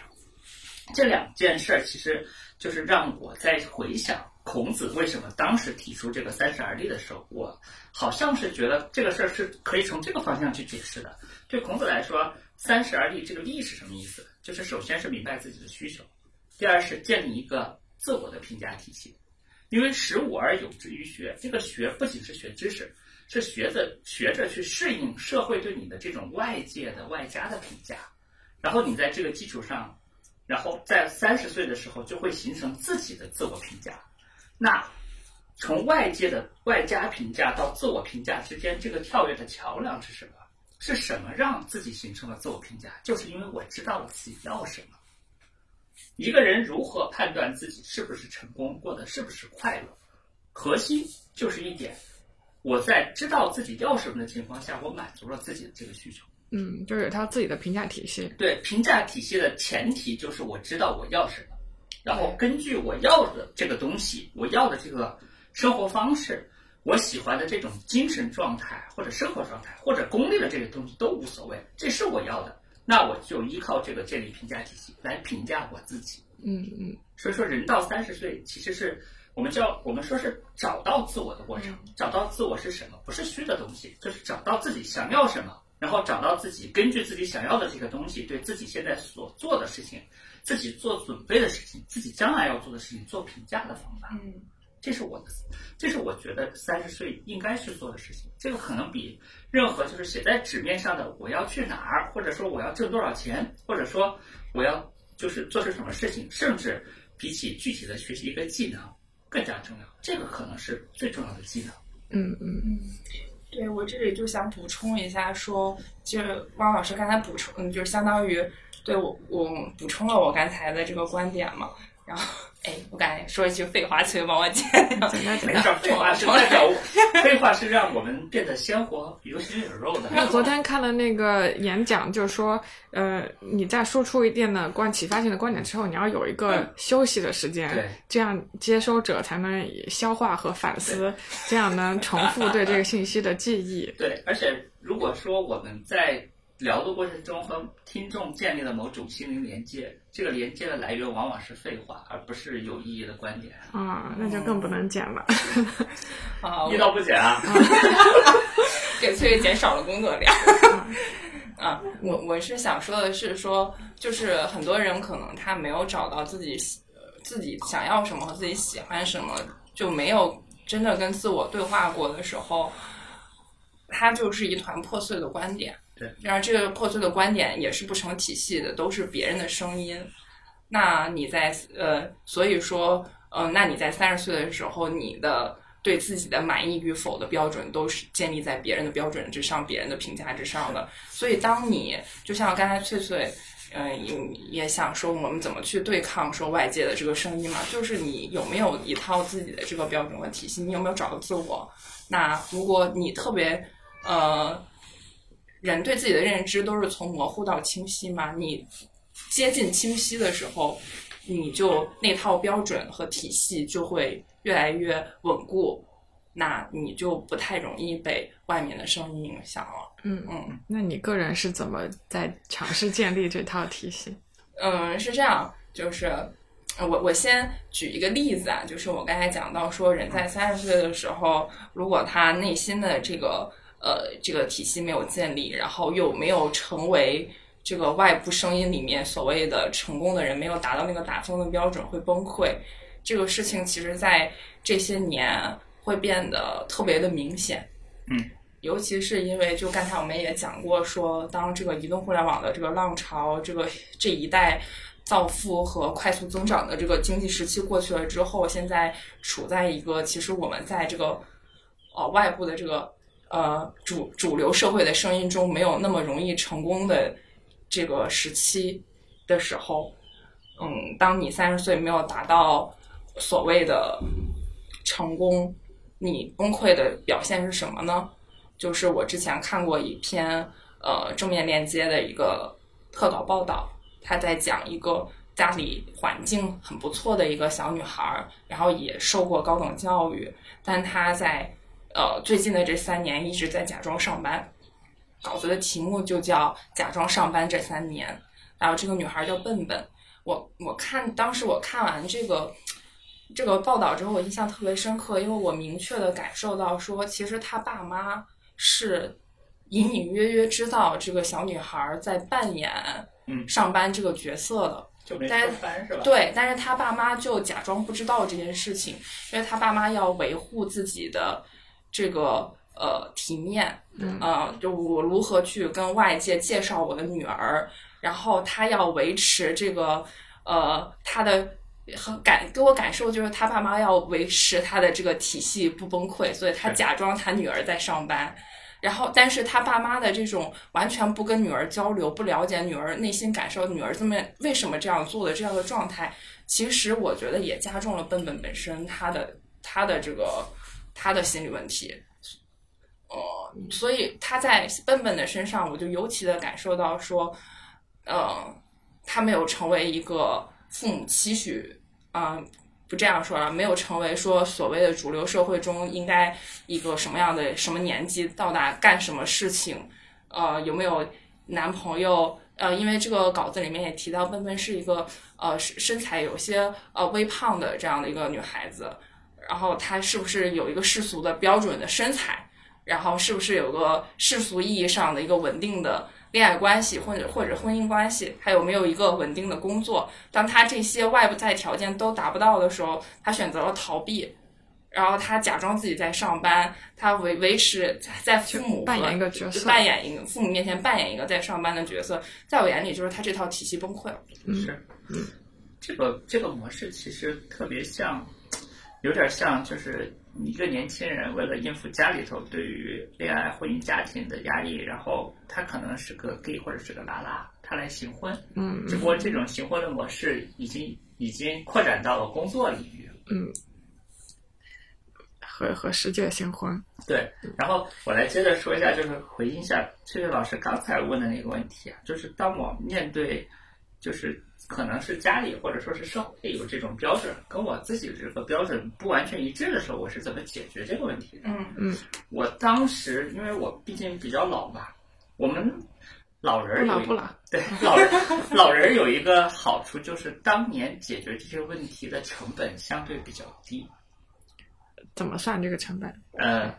A: 这两件事儿，其实就是让我在回想孔子为什么当时提出这个三十而立的时候，我好像是觉得这个事儿是可以从这个方向去解释的。对孔子来说，三十而立这个立是什么意思？就是首先是明白自己的需求。第二是建立一个自我的评价体系，因为识物而有之于学，这个学不仅是学知识，是学着学着去适应社会对你的这种外界的外加的评价，然后你在这个基础上，然后在三十岁的时候就会形成自己的自我评价。那从外界的外加评价到自我评价之间，这个跳跃的桥梁是什么？是什么让自己形成了自我评价？就是因为我知道了自己要什么。一个人如何判断自己是不是成功，过得是不是快乐？核心就是一点：我在知道自己要什么的情况下，我满足了自己的这个需求。
B: 嗯，就是有他自己的评价体系。
A: 对，评价体系的前提就是我知道我要什么，然后根据我要的这个东西，我要的这个生活方式，我喜欢的这种精神状态或者生活状态或者功利的这个东西都无所谓，这是我要的。那我就依靠这个建立评价体系来评价我自己。
B: 嗯嗯。
A: 所以说，人到三十岁，其实是我们叫我们说是找到自我的过程。找到自我是什么？不是虚的东西，就是找到自己想要什么，然后找到自己根据自己想要的这个东西，对自己现在所做的事情、自己做准备的事情、自己将来要做的事情做评价的方法。
C: 嗯。
A: 这是我的，这是我觉得三十岁应该去做的事情。这个可能比任何就是写在纸面上的“我要去哪儿”或者说“我要挣多少钱”或者说“我要就是做出什么事情”，甚至比起具体的学习一个技能更加重要。这个可能是最重要的技能。
B: 嗯嗯嗯，
C: 对我这里就想补充一下，说就是汪老师刚才补充，嗯，就是相当于对我我补充了我刚才的这个观点嘛。然后，哎，我刚才说一句废话，崔帮我剪掉。
A: 没事，废话是代表，废话是让我们变得鲜活、有血有肉的。
B: 那昨天看了那个演讲，就是说，呃，你在输出一定的观启发性的观点之后，你要有一个休息的时间，这样接收者才能消化和反思，这样能重复对这个信息的记忆。
A: 对，而且如果说我们在聊的过程中和听众建立了某种心灵连接，这个连接的来源往往是废话，而不是有意义的观点。
B: 啊，那就更不能剪了。
C: 啊，
A: 一刀不剪啊！
C: 给翠翠减少了工作量。啊，我我是想说的是说，就是很多人可能他没有找到自己喜自己想要什么和自己喜欢什么，就没有真的跟自我对话过的时候，他就是一团破碎的观点。
A: 对，
C: 然而这个破碎的观点也是不成体系的，都是别人的声音。那你在呃，所以说，呃，那你在三十岁的时候，你的对自己的满意与否的标准都是建立在别人的标准之上、别人的评价之上的。所以，当你就像刚才翠翠，嗯、也也想说，我们怎么去对抗说外界的这个声音嘛？就是你有没有一套自己的这个标准和体系？你有没有找到自我？那如果你特别呃，人对自己的认知都是从模糊到清晰嘛？你接近清晰的时候，你就那套标准和体系就会越来越稳固，那你就不太容易被外面的声音影响了。
B: 嗯
C: 嗯
B: 那你个人是怎么在尝试建立这套体系？
C: 嗯，是这样，就是呃我我先举一个例子啊，就是我刚才讲到说，人在三十岁的时候，如果他内心的这个呃这个体系没有建立，然后又没有成为这个外部声音里面所谓的成功的人，没有达到那个打分的标准，会崩溃。这个事情其实在这些年会变得特别的明显。
A: 嗯。
C: 尤其是因为，就刚才我们也讲过说，当这个移动互联网的这个浪潮，这个这一代造富和快速增长的这个经济时期过去了之后，现在处在一个其实我们在这个呃外部的这个呃主主流社会的声音中没有那么容易成功的这个时期的时候，嗯，当你三十岁没有达到所谓的成功，你崩溃的表现是什么呢？就是我之前看过一篇呃正面链接的一个特稿报道，他在讲一个家里环境很不错的一个小女孩，然后也受过高等教育，但她在呃最近的这三年一直在假装上班。稿子的题目就叫“假装上班这三年”，然后这个女孩叫笨笨。我我看当时我看完这个这个报道之后，我印象特别深刻，因为我明确的感受到说，其实她爸妈是隐隐约约知道这个小女孩在扮演
A: 嗯
C: 上班这个角色的。
A: 就没
C: 但是
A: 吧？
C: 对，但是他爸妈就假装不知道这件事情，因为他爸妈要维护自己的这个呃体面，
B: 嗯
C: 呃，就我如何去跟外界介绍我的女儿，然后她要维持这个呃她的。很感给我感受就是他爸妈要维持他的这个体系不崩溃，所以他假装他女儿在上班，然后但是他爸妈的这种完全不跟女儿交流，不了解女儿内心感受，女儿这么为什么这样做的这样的状态，其实我觉得也加重了笨笨本身他的他的这个他的心理问题。呃，所以他在笨笨的身上，我就尤其的感受到说，呃，他没有成为一个父母期许，啊、不这样说了，没有成为说所谓的主流社会中应该一个什么样的什么年纪到达干什么事情，呃，有没有男朋友？呃，因为这个稿子里面也提到，笨笨是一个呃身身材有些呃微胖的这样的一个女孩子，然后他是不是有一个世俗的标准的身材？然后是不是有个世俗意义上的一个稳定的恋爱关系，或者或者婚姻关系？他有没有一个稳定的工作？当他这些外在条件都达不到的时候，他选择了逃避，然后他假装自己在上班，他维维持在父母
B: 扮演一个角色
C: 扮演一个父母面前扮演一个在上班的角色，在我眼里就是他这套体系崩溃了。
A: 是，这个这个模式其实特别像，有点像就是一个年轻人为了应付家里头对于恋爱、婚姻、家庭的压力，然后他可能是个 gay 或者是个拉拉，他来行婚，
B: 嗯
A: 只不过这种行婚的模式已经已经扩展到了工作领域。
B: 嗯，和和世界新婚，
A: 对，然后我来接着说一下，就是回应一下翠翠老师刚才问的那个问题啊，就是当我面对，就是可能是家里或者说是社会有这种标准，跟我自己这个标准不完全一致的时候，我是怎么解决这个问题的？
C: 嗯嗯
A: 我当时因为我毕竟比较老吧，我们老人有一
B: 不老不老，
A: 对老人老人有一个好处就是当年解决这些问题的成本相对比较低。
B: 怎么算这个成本？
A: 呃，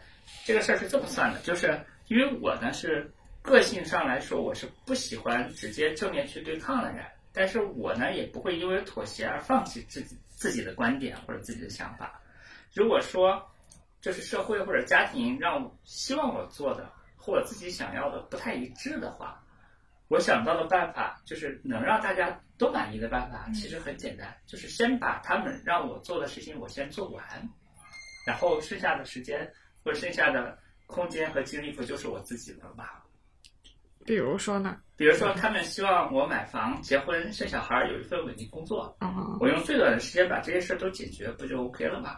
A: 这个事儿是这么算的，就是因为我呢是个性上来说，我是不喜欢直接正面去对抗的人，但是我呢也不会因为妥协而放弃自己自己的观点或者自己的想法。如果说这是社会或者家庭让我希望我做的和我自己想要的不太一致的话，我想到的办法就是能让大家都满意的办法，其实很简单，就是先把他们让我做的事情我先做完，然后剩下的时间或者剩下的空间和精力不就是我自己的吗？
B: 比如说呢？
A: 比如说，他们希望我买房、结婚、生小孩，有一份稳定工作，
B: 嗯，
A: 我用最短的时间把这些事儿都解决，不就 OK 了吗？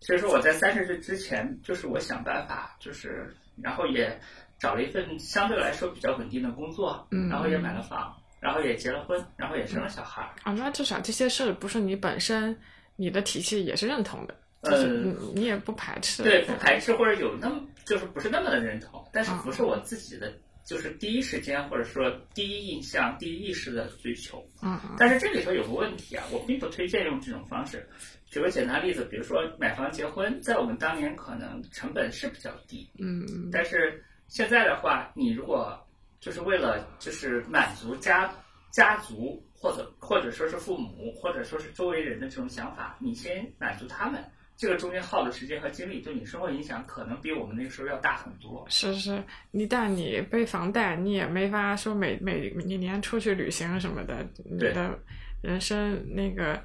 A: 所以说我在三十岁之前，就是我想办法，就是然后也找了一份相对来说比较稳定的工作，
B: 嗯
A: 然后也买了房，然后也结了婚，然后也生了小孩。
B: 啊，那至少这些事不是你本身你的体系也是认同的，就是你也不排斥。
A: 对，不排斥或者有那么就是不是那么的认同，但是不是我自己的，就是第一时间或者说第一印象、第一意识的追求。
B: 嗯嗯
A: 但是这里头有个问题啊，我并不推荐用这种方式。举个简单例子，比如说买房结婚，在我们当年可能成本是比较低，
B: 嗯嗯
A: 但是现在的话，你如果就是为了就是满足家家族或者或者说是父母或者说是周围人的这种想法，你先满足他们，这个中间耗的时间和精力对你生活影响可能比我们那个时候要大很多。
B: 是是，一旦你背房贷，你也没法说每每每年出去旅行什么的，你
A: 对
B: 的人生那个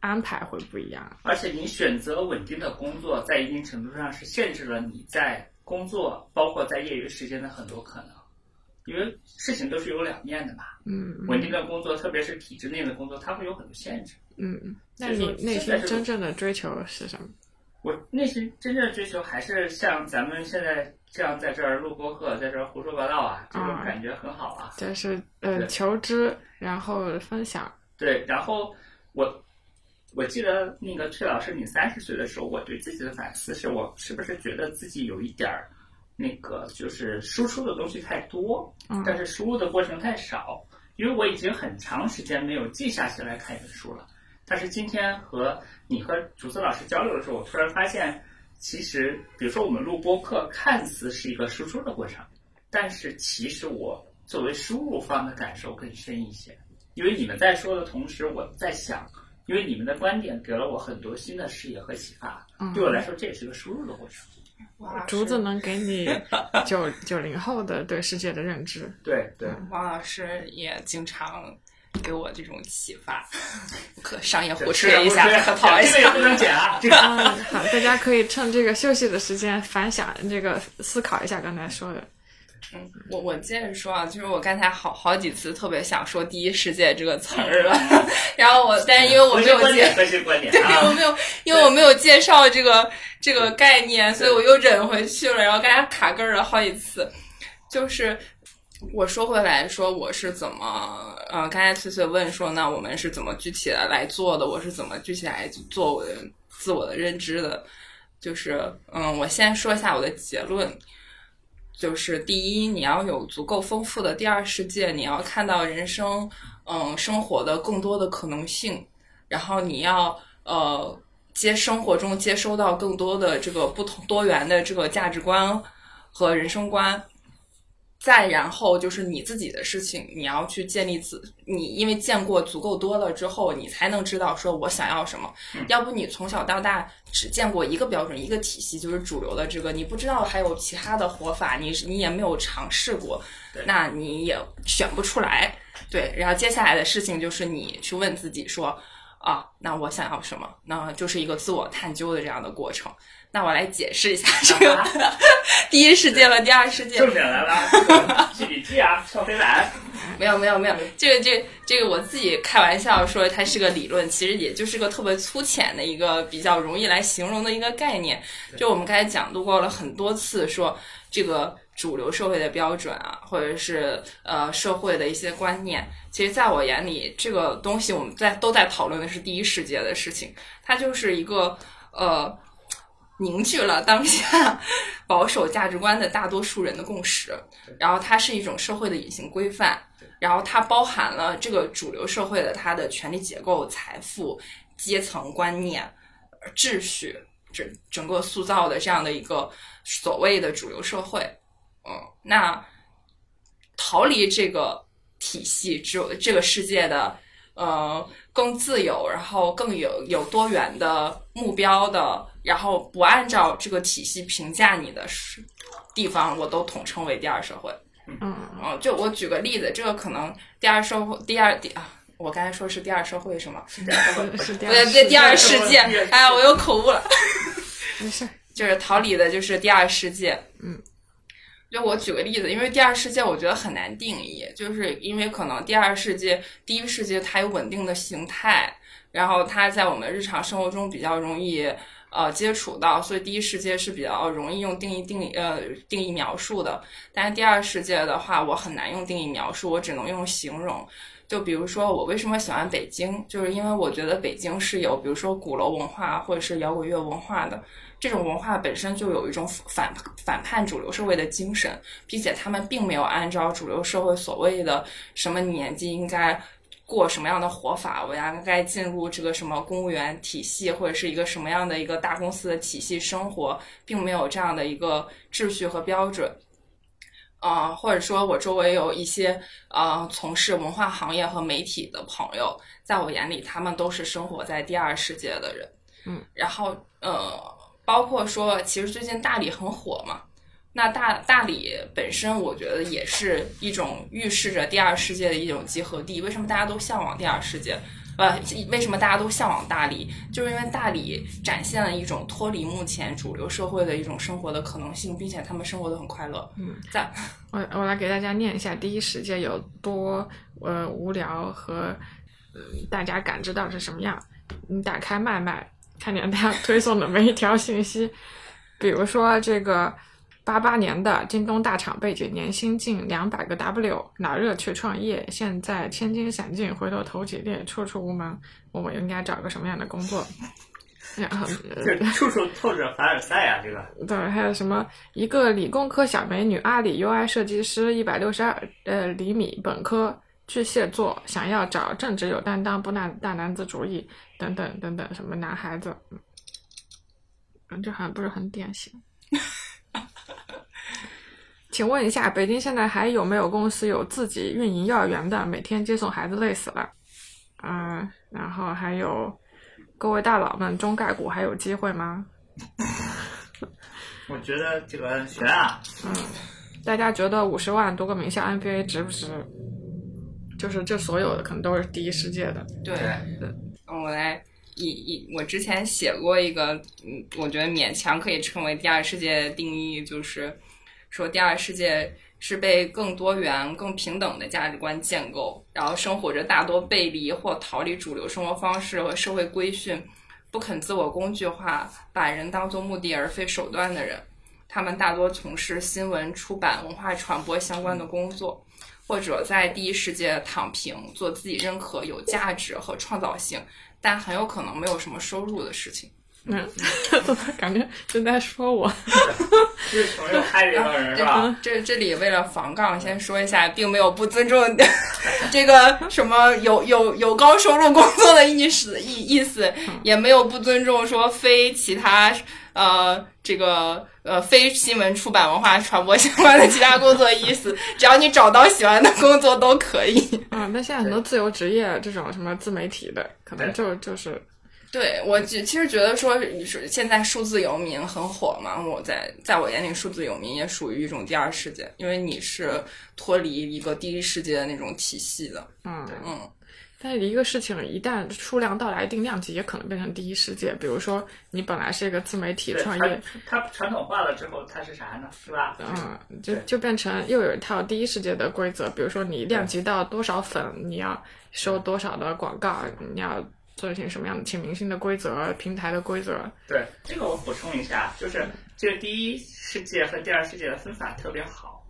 B: 安排会不一样。
A: 而且你选择稳定的工作，在一定程度上是限制了你在工作，包括在业余时间的很多可能，因为事情都是有两面的嘛。
B: 嗯
A: 稳定的工作，特别是体制内的工作，它会有很多限制。
B: 嗯，嗯那你内心真正的追求是什么？
A: 我内心真正的追求还是像咱们现在这样在这儿录播客，在这儿胡说八道啊，这种
B: 啊
A: 感觉很好啊。
B: 就是呃求知，然后分享。
A: 对，然后我我记得那个崔老师，你三十岁的时候，我对自己的反思是我是不是觉得自己有一点儿那个就是输出的东西太多，
B: 嗯
A: 但是输入的过程太少，因为我已经很长时间没有静下心来看一本书了。但是今天和你和竹子老师交流的时候，我突然发现，其实比如说我们录播课，看似是一个输出的过程，但是其实我作为输入方的感受更深一些。因为你们在说的同时，我在想，因为你们的观点给了我很多新的视野和启发，
B: 嗯
A: 对我来说这也是个输入的过程。
C: 哇
B: 竹子能给你九九零后的对世界的认知。
A: 对对，
C: 王老师也经常给我这种启发，可商业互吹一下，客套一下。
A: 这个也不能剪啊，这个。
B: 嗯，好，大家可以趁这个休息的时间反想这个思考一下刚才说的。
C: 嗯，我我接着说啊，就是我刚才好好几次特别想说“第一世界”这个词儿了，然后我但是因为我没有介对，
A: 啊
C: 我没有，因为我没有介绍这个这个概念，所以我又忍回去了，然后刚才卡根儿了好几次。就是我说回来说，我是怎么呃，刚才翠翠问说，那我们是怎么具体的来做的？我是怎么具体来做我的自我的认知的？就是嗯，我先说一下我的结论。就是第一，你要有足够丰富的第二世界，你要看到人生，嗯，生活的更多的可能性，然后你要呃接生活中接收到更多的这个不同多元的这个价值观和人生观。再然后就是你自己的事情，你要去建立自你，因为见过足够多了之后，你才能知道说我想要什么。要不你从小到大只见过一个标准、一个体系，就是主流的这个，你不知道还有其他的活法，你你也没有尝试过，那你也选不出来。对，然后接下来的事情就是你去问自己说，啊，那我想要什么？那就是一个自我探究的这样的过程。那我来解释一下这个第一世界和第二世界。
A: 重点来了，记笔记啊，跳飞板。
C: 没有没有没有，这个这个这个我自己开玩笑说它是个理论，其实也就是个特别粗浅的一个比较容易来形容的一个概念。就我们刚才讲度过了很多次，说这个主流社会的标准啊，或者是呃社会的一些观念，其实在我眼里，这个东西我们在都在讨论的是第一世界的事情，它就是一个呃。凝聚了当下 保守价值观的大多数人的共识，然后它是一种社会的隐形规范，然后它包含了这个主流社会的它的权力结构、财富、阶层观念、秩序，整整个塑造的这样的一个所谓的主流社会。嗯，那逃离这个体系，只有这个世界的呃更自由，然后更有有多元的目标的，然后不按照这个体系评价你的是地方，我都统称为第二社会。
B: 嗯，
C: 嗯，就我举个例子，这个可能第二社会，第二第啊，我刚才说是第二社会是吗？
B: 是是第二
C: 不对，对，第二世界。哎呀，我又口误了。
B: 没事，
C: 就是逃离的，就是第二世界。
B: 嗯，
C: 就我举个例子，因为第二世界我觉得很难定义，就是因为可能第二世界、第一世界它有稳定的形态，然后它在我们日常生活中比较容易呃接触到，所以第一世界是比较容易用定义定呃定义描述的。但是第二世界的话，我很难用定义描述，我只能用形容。就比如说，我为什么喜欢北京，就是因为我觉得北京是有，比如说鼓楼文化或者是摇滚乐文化的。这种文化本身就有一种反反叛主流社会的精神，并且他们并没有按照主流社会所谓的什么年纪应该过什么样的活法，我应该进入这个什么公务员体系或者是一个什么样的一个大公司的体系生活，并没有这样的一个秩序和标准。啊、或者说我周围有一些呃从事文化行业和媒体的朋友，在我眼里，他们都是生活在第二世界的人。
B: 嗯，
C: 然后呃，包括说，其实最近大理很火嘛，那大大理本身，我觉得也是一种预示着第二世界的一种集合地。为什么大家都向往第二世界？呃，为什么大家都向往大理？就是因为大理展现了一种脱离目前主流社会的一种生活的可能性，并且他们生活的很快乐。
B: 嗯，
C: 在
B: 我我来给大家念一下第一世界有多呃无聊和呃大家感知到是什么样。你打开麦麦，看见它推送的每一条信息，比如说这个八八年的京东大厂背景，年薪近两百个 W，脑热去创业，现在千金散尽，回头投几列，处处无门，我们应该找个什么样的工作？
A: 处处透着凡尔赛啊，这个
B: 对，还有什么一个理工科小美女，阿里 UI 设计师，一百六十二呃厘米，本科巨蟹座，想要找正直有担当，不男大男子主义，等等等等，什么男孩子，嗯，这好像不是很典型。请问一下，北京现在还有没有公司有自己运营幼儿园的？每天接送孩子累死了。嗯、然后还有各位大佬们，中概股还有机会吗？
A: 我觉得这个悬啊。
B: 嗯，大家觉得五十万多个名校 MBA 值不值？就是这所有的可能都是第一世界的。
C: 对，
A: 对
C: 嗯我来以以我之前写过一个，嗯，我觉得勉强可以称为第二世界的定义，就是说第二世界是被更多元、更平等的价值观建构，然后生活着大多背离或逃离主流生活方式和社会规训，不肯自我工具化，把人当作目的而非手段的人。他们大多从事新闻、出版、文化传播相关的工作，或者在第一世界躺平，做自己认可有价值和创造性，但很有可能没有什么收入的事情。
B: 嗯，感觉正在说我。
A: 就 是穷又嗨这帮人是吧？
C: 这这里为了防杠，先说一下，并没有不尊重 这个什么有有有高收入工作的意思意意思，也没有不尊重说非其他呃这个呃非新闻出版文化传播相关的其他工作的意思。只要你找到喜欢的工作都可以。
B: 嗯，那现在很多自由职业这种什么自媒体的，可能就就是
C: 对我其其实觉得说，你说现在数字游民很火嘛，我在在我眼里，数字游民也属于一种第二世界，因为你是脱离一个第一世界的那种体系的。
B: 嗯
C: 嗯，
B: 但是一个事情一旦数量到达一定量级，也可能变成第一世界。比如说，你本来是一个自媒体
A: 对
B: 创业，
A: 它它传统化了之后，它是啥呢？是吧？
B: 嗯，就就变成又有一套第一世界的规则，比如说你量级到多少粉，你要收多少的广告，你要做一些什么样的请明星的规则、平台的规则。
A: 对，这个我补充一下，就是这个第一世界和第二世界的分法特别好。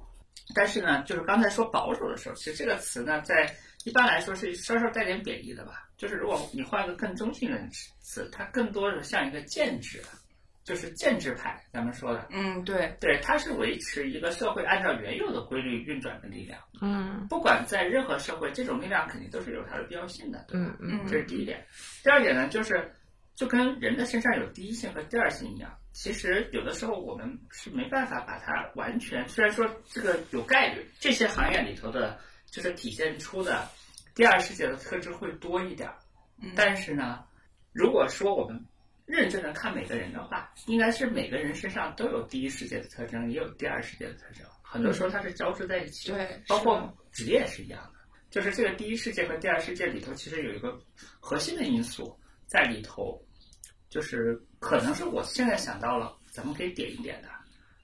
A: 但是呢，就是刚才说保守的时候，其实这个词呢，在一般来说是稍稍带点贬义的吧。就是如果你换一个更中性的词，它更多的像一个建制，就是建制派，咱们说的，
C: 嗯，对，
A: 对，它是维持一个社会按照原有的规律运转的力量。
B: 嗯
A: 不管在任何社会，这种力量肯定都是有它的必要性的。对吧
B: 嗯嗯
A: 这是第一点。第二点呢，就是就跟人的身上有第一性和第二性一样，其实有的时候我们是没办法把它完全，虽然说这个有概率，这些行业里头的，就是体现出的第二世界的特质会多一点儿。
C: 嗯
A: 但是呢，如果说我们认真的看每个人的话，应该是每个人身上都有第一世界的特征，也有第二世界的特征。很多时候它是交织在一起的。
C: 对，
A: 包括职业是一样的，就是这个第一世界和第二世界里头，其实有一个核心的因素在里头，就是可能是我现在想到了，咱们可以点一点的，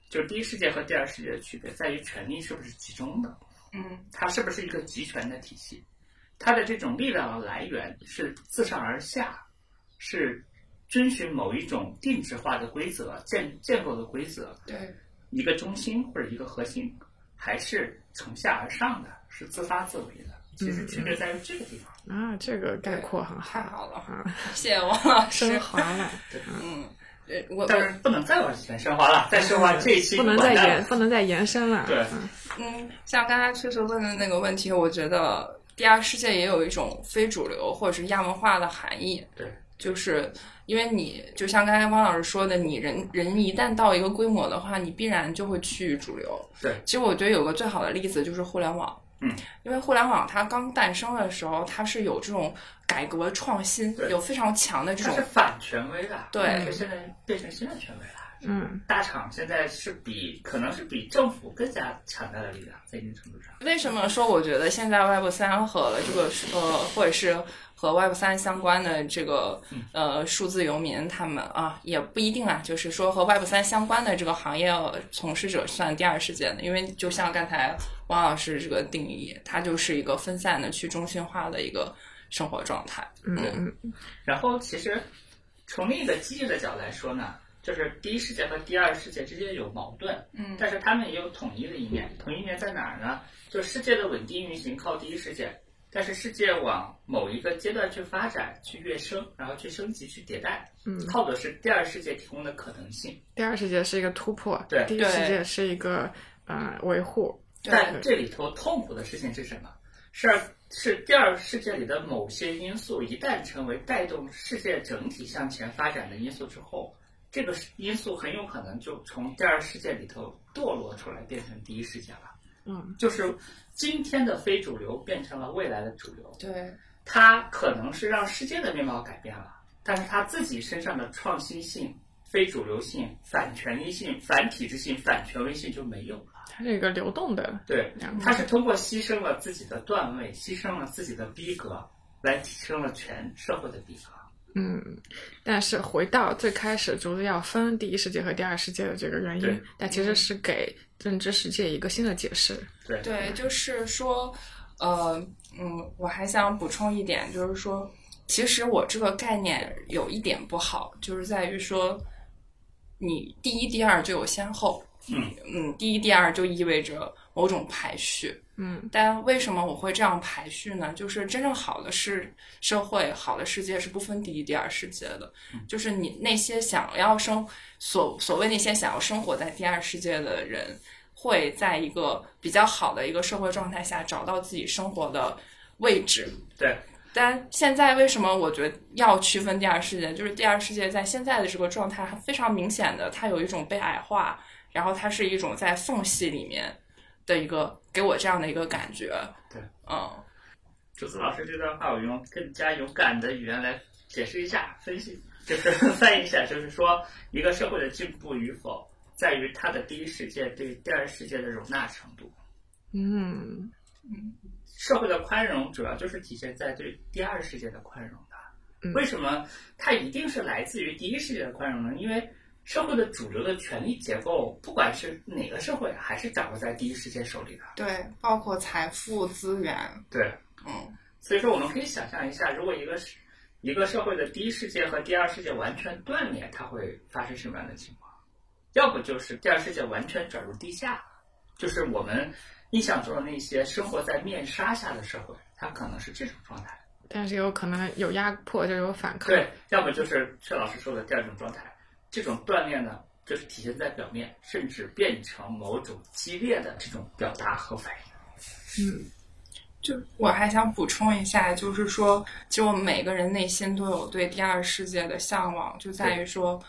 A: 就是第一世界和第二世界的区别在于权力是不是集中的，
C: 嗯。
A: 它是不是一个集权的体系，它的这种力量的来源是自上而下，是遵循某一种定制化的规则建建构的规则，
C: 对，
A: 一个中心或者一个核心，还是从下而上的，是自发自为的。其实区别在于这个地方。
B: 啊，这个概括很
C: 太
B: 好，
C: 好了，
B: 啊，
C: 谢谢王老师
B: 升。华了，
C: 嗯，呃我
A: 但是不能再往前升华了，再升华这一期
B: 不能再延不能再延伸了，
A: 对
B: 嗯
C: 嗯，像刚才崔叔问的那个问题，我觉得第二世界也有一种非主流或者是亚文化的含义。
A: 对，
C: 就是因为你就像刚才汪老师说的，你人人一旦到一个规模的话，你必然就会趋于主流。
A: 对，
C: 其实我觉得有个最好的例子就是互联网。
A: 嗯，
C: 因为互联网它刚诞生的时候，它是有这种改革创新，有非常强的这种
A: 它是反权威的，
C: 对
A: 现在变成新的权威了。
B: 嗯
A: 大厂现在是比可能是比政府更加强大的力量，在一定程度上。
C: 为什么说我觉得现在 Web 三和这个呃，或者是和 Web 三相关的这个呃数字游民他们啊，也不一定啊，就是说和 Web 三相关的这个行业从事者算第二世界的，因为就像刚才汪老师这个定义，它就是一个分散的去中心化的一个生活状态。
B: 嗯嗯
A: 然后其实从另一个积极的角度来说呢，就是第一世界和第二世界之间有矛盾，
C: 嗯
A: 但是他们也有统一的一面。统一面在哪儿呢？就是世界的稳定运行靠第一世界，但是世界往某一个阶段去发展、去跃升，然后去升级、去迭代，
B: 嗯，
A: 靠的是第二世界提供的可能性。
B: 第二世界是一个突破，
A: 对
B: 第一世界是一个呃维护，
A: 但这里头痛苦的事情是什么？是是第二世界里的某些因素一旦成为带动世界整体向前发展的因素之后，这个因素很有可能就从第二世界里头堕落出来，变成第一世界了。
B: 嗯
A: 就是今天的非主流变成了未来的主流，
C: 对，
A: 它可能是让世界的面貌改变了，但是它自己身上的创新性、非主流性、反权威性、反体制性、反权威性就没有了。
B: 它是一个流动的，
A: 对
B: 两，
A: 他是通过牺牲了自己的段位，牺牲了自己的逼格，来提升了全社会的逼格。
B: 嗯，但是回到最开始竹子要分第一世界和第二世界的这个原因，但其实是给认知世界一个新的解释。
A: 对，
C: 对，就是说，呃，嗯，我还想补充一点，就是说，其实我这个概念有一点不好，就是在于说，你第一、第二就有先后，
A: 嗯
C: 嗯，第一、第二就意味着某种排序。
B: 嗯
C: 但为什么我会这样排序呢？就是真正好的是社会，好的世界是不分第一、第二世界的。就是你那些想要生所所谓那些想要生活在第二世界的人，会在一个比较好的一个社会状态下找到自己生活的位置。
A: 对，
C: 但现在为什么我觉得要区分第二世界？就是第二世界在现在的这个状态非常明显的，它有一种被矮化，然后它是一种在缝隙里面的一个给我这样的一个感觉。
A: 对，
C: 嗯，
A: 竹子老师这段话，我用更加勇敢的语言来解释一下、分析，就是 翻译一下，就是说，一个社会的进步与否，在于它的第一世界对第二世界的容纳程度。
B: 嗯
A: 社会的宽容主要就是体现在对第二世界的宽容的。
B: 嗯
A: 为什么它一定是来自于第一世界的宽容呢？因为社会的主流的权力结构，不管是哪个社会，还是掌握在第一世界手里的。
C: 对，包括财富资源，
A: 对，
C: 嗯
A: 所以说我们可以想象一下，如果一个是一个社会的第一世界和第二世界完全断裂，它会发生什么样的情况？要不就是第二世界完全转入地下，就是我们印象中的那些生活在面纱下的社会，它可能是这种状态。
B: 但是有可能有压迫就有反抗。
A: 对，要么就是薛老师说的第二种状态，这种锻炼呢，就是体现在表面，甚至变成某种激烈的这种表达和反应。
B: 嗯，
C: 就我还想补充一下，就是说，其实我们每个人内心都有对第二世界的向往，就在于说，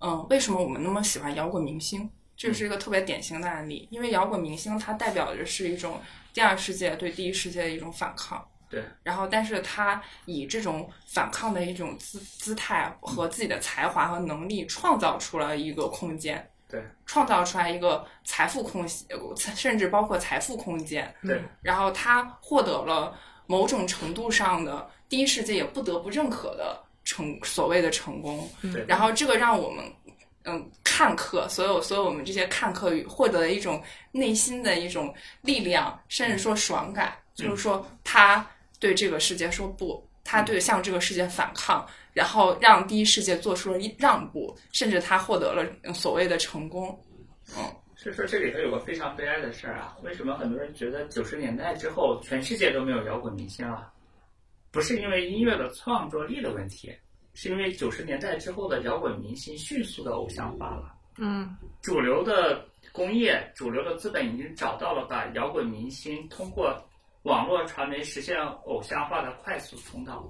C: 嗯，为什么我们那么喜欢摇滚明星？这是一个特别典型的案例，因为摇滚明星它代表的是一种第二世界对第一世界的一种反抗。
A: 对，
C: 然后，但是他以这种反抗的一种姿姿态和自己的才华和能力，创造出了一个空间，
A: 对，
C: 创造出来一个财富空，甚至包括财富空间，
A: 对，
C: 然后他获得了某种程度上的第一世界也不得不认可的成所谓的成功，
A: 对，
C: 然后这个让我们嗯看客，所有所有我们这些看客获得了一种内心的一种力量，甚至说爽感，就是说他。对这个世界说不，他对向这个世界反抗，然后让第一世界做出了让步，甚至他获得了所谓的成功。嗯，
A: 所以说这里头有个非常悲哀的事儿啊，为什么很多人觉得九十年代之后全世界都没有摇滚明星了？不是因为音乐的创作力的问题，是因为九十年代之后的摇滚明星迅速的偶像化了。
B: 嗯，
A: 主流的工业、主流的资本已经找到了把摇滚明星通过。网络传媒实现偶像化的快速通道，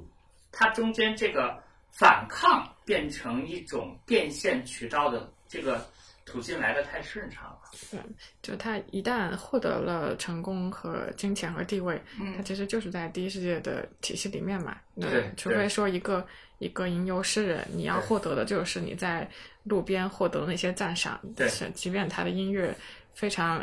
A: 它中间这个反抗变成一种变现渠道的这个途径来的太顺畅了。
B: 对，就他一旦获得了成功和金钱和地位，他其实就是在第一世界的体系里面嘛。
A: 对，
B: 除非说一个一个吟游诗人，你要获得的就是你在路边获得那些赞赏，
A: 对，
B: 即便他的音乐非常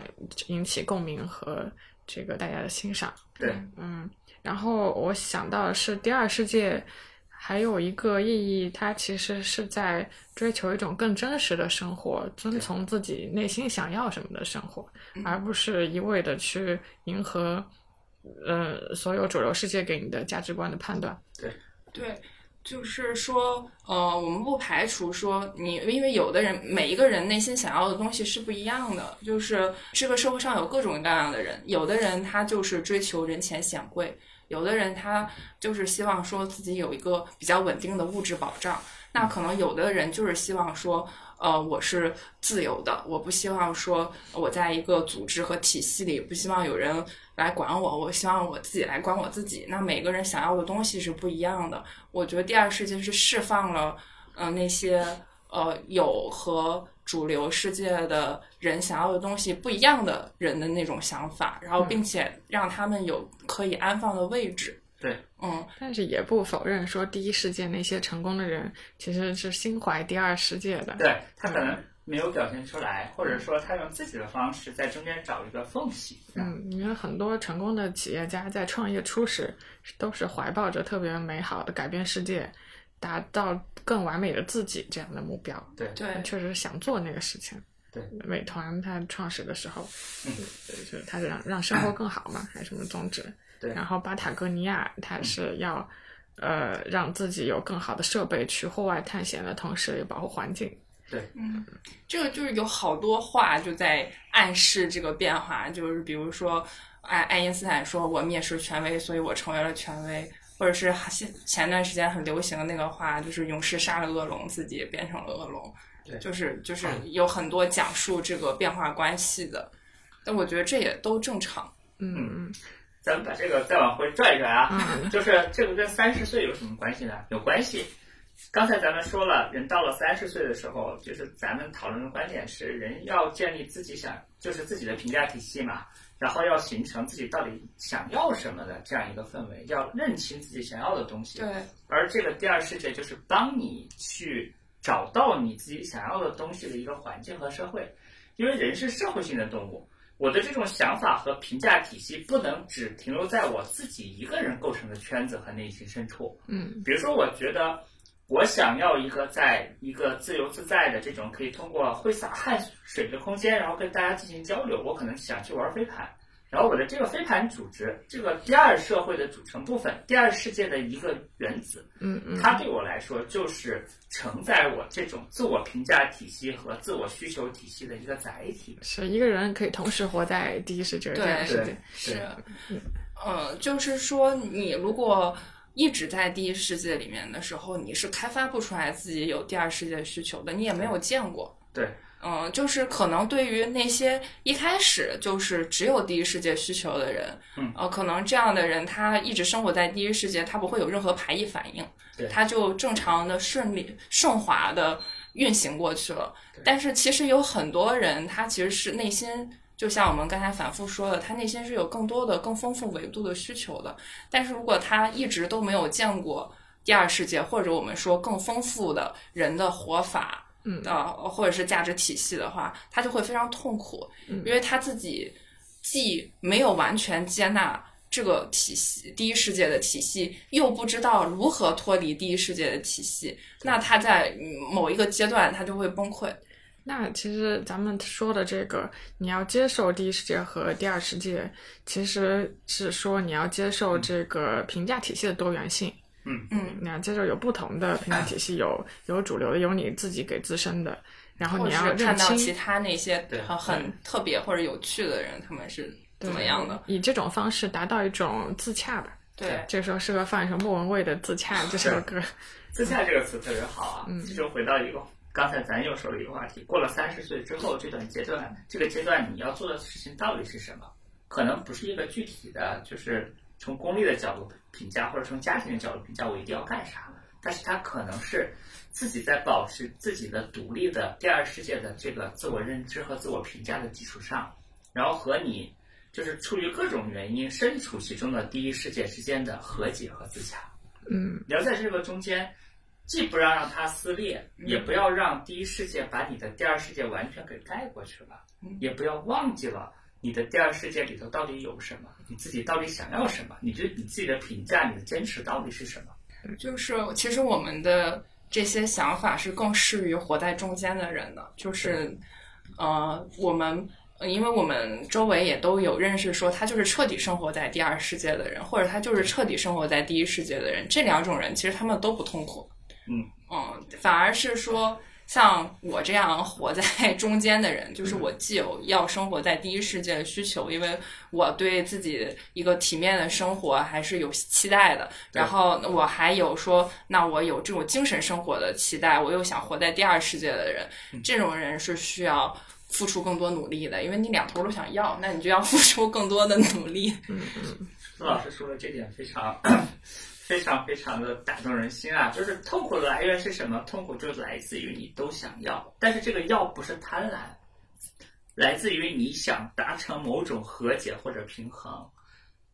B: 引起共鸣和。这个大家的欣赏，
A: 对，
B: 嗯，然后我想到的是第二世界，还有一个意义，它其实是在追求一种更真实的生活，遵从自己内心想要什么的生活，而不是一味的去迎合，呃，所有主流世界给你的价值观的判断。
A: 对，
C: 对。就是说，呃，我们不排除说你，因为有的人，每一个人内心想要的东西是不一样的。就是这个社会上有各种各样的人，有的人他就是追求人前显贵，有的人他就是希望说自己有一个比较稳定的物质保障。那可能有的人就是希望说。呃，我是自由的，我不希望说我在一个组织和体系里，不希望有人来管我，我希望我自己来管我自己。那每个人想要的东西是不一样的。我觉得第二世界是释放了，呃，那些呃有和主流世界的人想要的东西不一样的人的那种想法，然后并且让他们有可以安放的位置。
A: 对，
C: 嗯，
B: 但是也不否认说第一世界那些成功的人其实是心怀第二世界的。
A: 对他可能没有表现出来，或者说他用自己的方式在中间找一个缝隙。
B: 嗯，因为很多成功的企业家在创业初始都是怀抱着特别美好的改变世界、达到更完美的自己这样的目标。
A: 对
C: 对，
B: 确实想做那个事情。
A: 对，
B: 美团它创始的时候，
A: 嗯，
B: 就是它是让让生活更好嘛，还是什么宗旨？然后巴塔哥尼亚，它是要，呃，让自己有更好的设备去户外探险的同时，也保护环境。
A: 对，
C: 嗯，这个就是有好多话就在暗示这个变化，就是比如说，爱爱因斯坦说：“我蔑视权威，所以我成为了权威。”或者是现前段时间很流行的那个话，就是勇士杀了恶龙，自己也变成了恶龙。
A: 对，
C: 就是就是有很多讲述这个变化关系的，但我觉得这也都正常。
B: 嗯嗯。
A: 咱们把这个再往回拽一拽啊，就是这个跟三十岁有什么关系呢？有关系。刚才咱们说了，人到了三十岁的时候，就是咱们讨论的观点是，人要建立自己想，就是自己的评价体系嘛，然后要形成自己到底想要什么的这样一个氛围，要认清自己想要的东西。
C: 对。
A: 而这个第二世界就是帮你去找到你自己想要的东西的一个环境和社会，因为人是社会性的动物。我的这种想法和评价体系不能只停留在我自己一个人构成的圈子和内心深处。
B: 嗯，
A: 比如说，我觉得我想要一个在一个自由自在的这种可以通过挥洒汗水的空间，然后跟大家进行交流。我可能想去玩飞盘。然后我的这个飞盘组织，这个第二社会的组成部分，第二世界的一个原子，
B: 嗯嗯，
A: 它对我来说就是承载我这种自我评价体系和自我需求体系的一个载体。
B: 是一个人可以同时活在第一世界、第二世界。
C: 是，嗯，就是说，你如果一直在第一世界里面的时候，你是开发不出来自己有第二世界需求的，你也没有见过。
A: 对，
C: 嗯，就是可能对于那些一开始就是只有第一世界需求的人，
A: 嗯，
C: 呃，可能这样的人他一直生活在第一世界，他不会有任何排异反应，
A: 对
C: 他就正常的顺利顺滑的运行过去了。但是其实有很多人，他其实是内心。就像我们刚才反复说的，他内心是有更多的、更丰富维度的需求的。但是如果他一直都没有见过第二世界，或者我们说更丰富的人的活法，
B: 嗯
C: 呃，或者是价值体系的话，他就会非常痛苦，
B: 嗯
C: 因为他自己既没有完全接纳这个体系，第一世界的体系，又不知道如何脱离第一世界的体系，那他在嗯某一个阶段他就会崩溃。
B: 那其实咱们说的这个，你要接受第一世界和第二世界，其实是说你要接受这个评价体系的多元性。
A: 嗯
C: 嗯，
B: 你要接受有不同的评价体系，有有主流的，有你自己给自身的，然后你要
C: 看到其他那些
A: 对
C: 很很特别或者有趣的人，他们是怎么样的？
B: 以这种方式达到一种自洽吧。
C: 对，
B: 这时候适合放一首莫文蔚的《自洽》这首歌。
A: 自洽这个词特别好啊，
B: 嗯
A: 这就回到一个刚才咱又说了一个话题，过了三十岁之后这段阶段，这个阶段你要做的事情到底是什么？可能不是一个具体的，就是从功利的角度评价，或者从家庭的角度评价，我一定要干啥，但是他可能是自己在保持自己的独立的第二世界的这个自我认知和自我评价的基础上，然后和你就是出于各种原因身处其中的第一世界之间的和解和自洽。
B: 嗯
A: 你要在这个中间，既不要让它撕裂，也不要让第一世界把你的第二世界完全给盖过去了，也不要忘记了你的第二世界里头到底有什么，你自己到底想要什么，你对你自己的评价、你的坚持到底是什么？
C: 就是其实我们的这些想法是更适于活在中间的人的，就是呃，我们。呃因为我们周围也都有认识说，他就是彻底生活在第二世界的人，或者他就是彻底生活在第一世界的人。这两种人其实他们都不痛苦。
A: 嗯
C: 嗯，反而是说，像我这样活在 中间的人，就是我既有要生活在第一世界的需求，因为我对自己一个体面的生活还是有期待的。然后我还有说，那我有这种精神生活的期待，我又想活在第二世界的人，这种人是需要。付出更多努力的，因为你两头都想要，那你就要 付出更多的努力。
A: 陆 老师说的这点非常非常非常的打动人心啊！就是痛苦的来源是什么？痛苦就来自于你都想要，但是这个要不是贪婪，来自于你想达成某种和解或者平衡，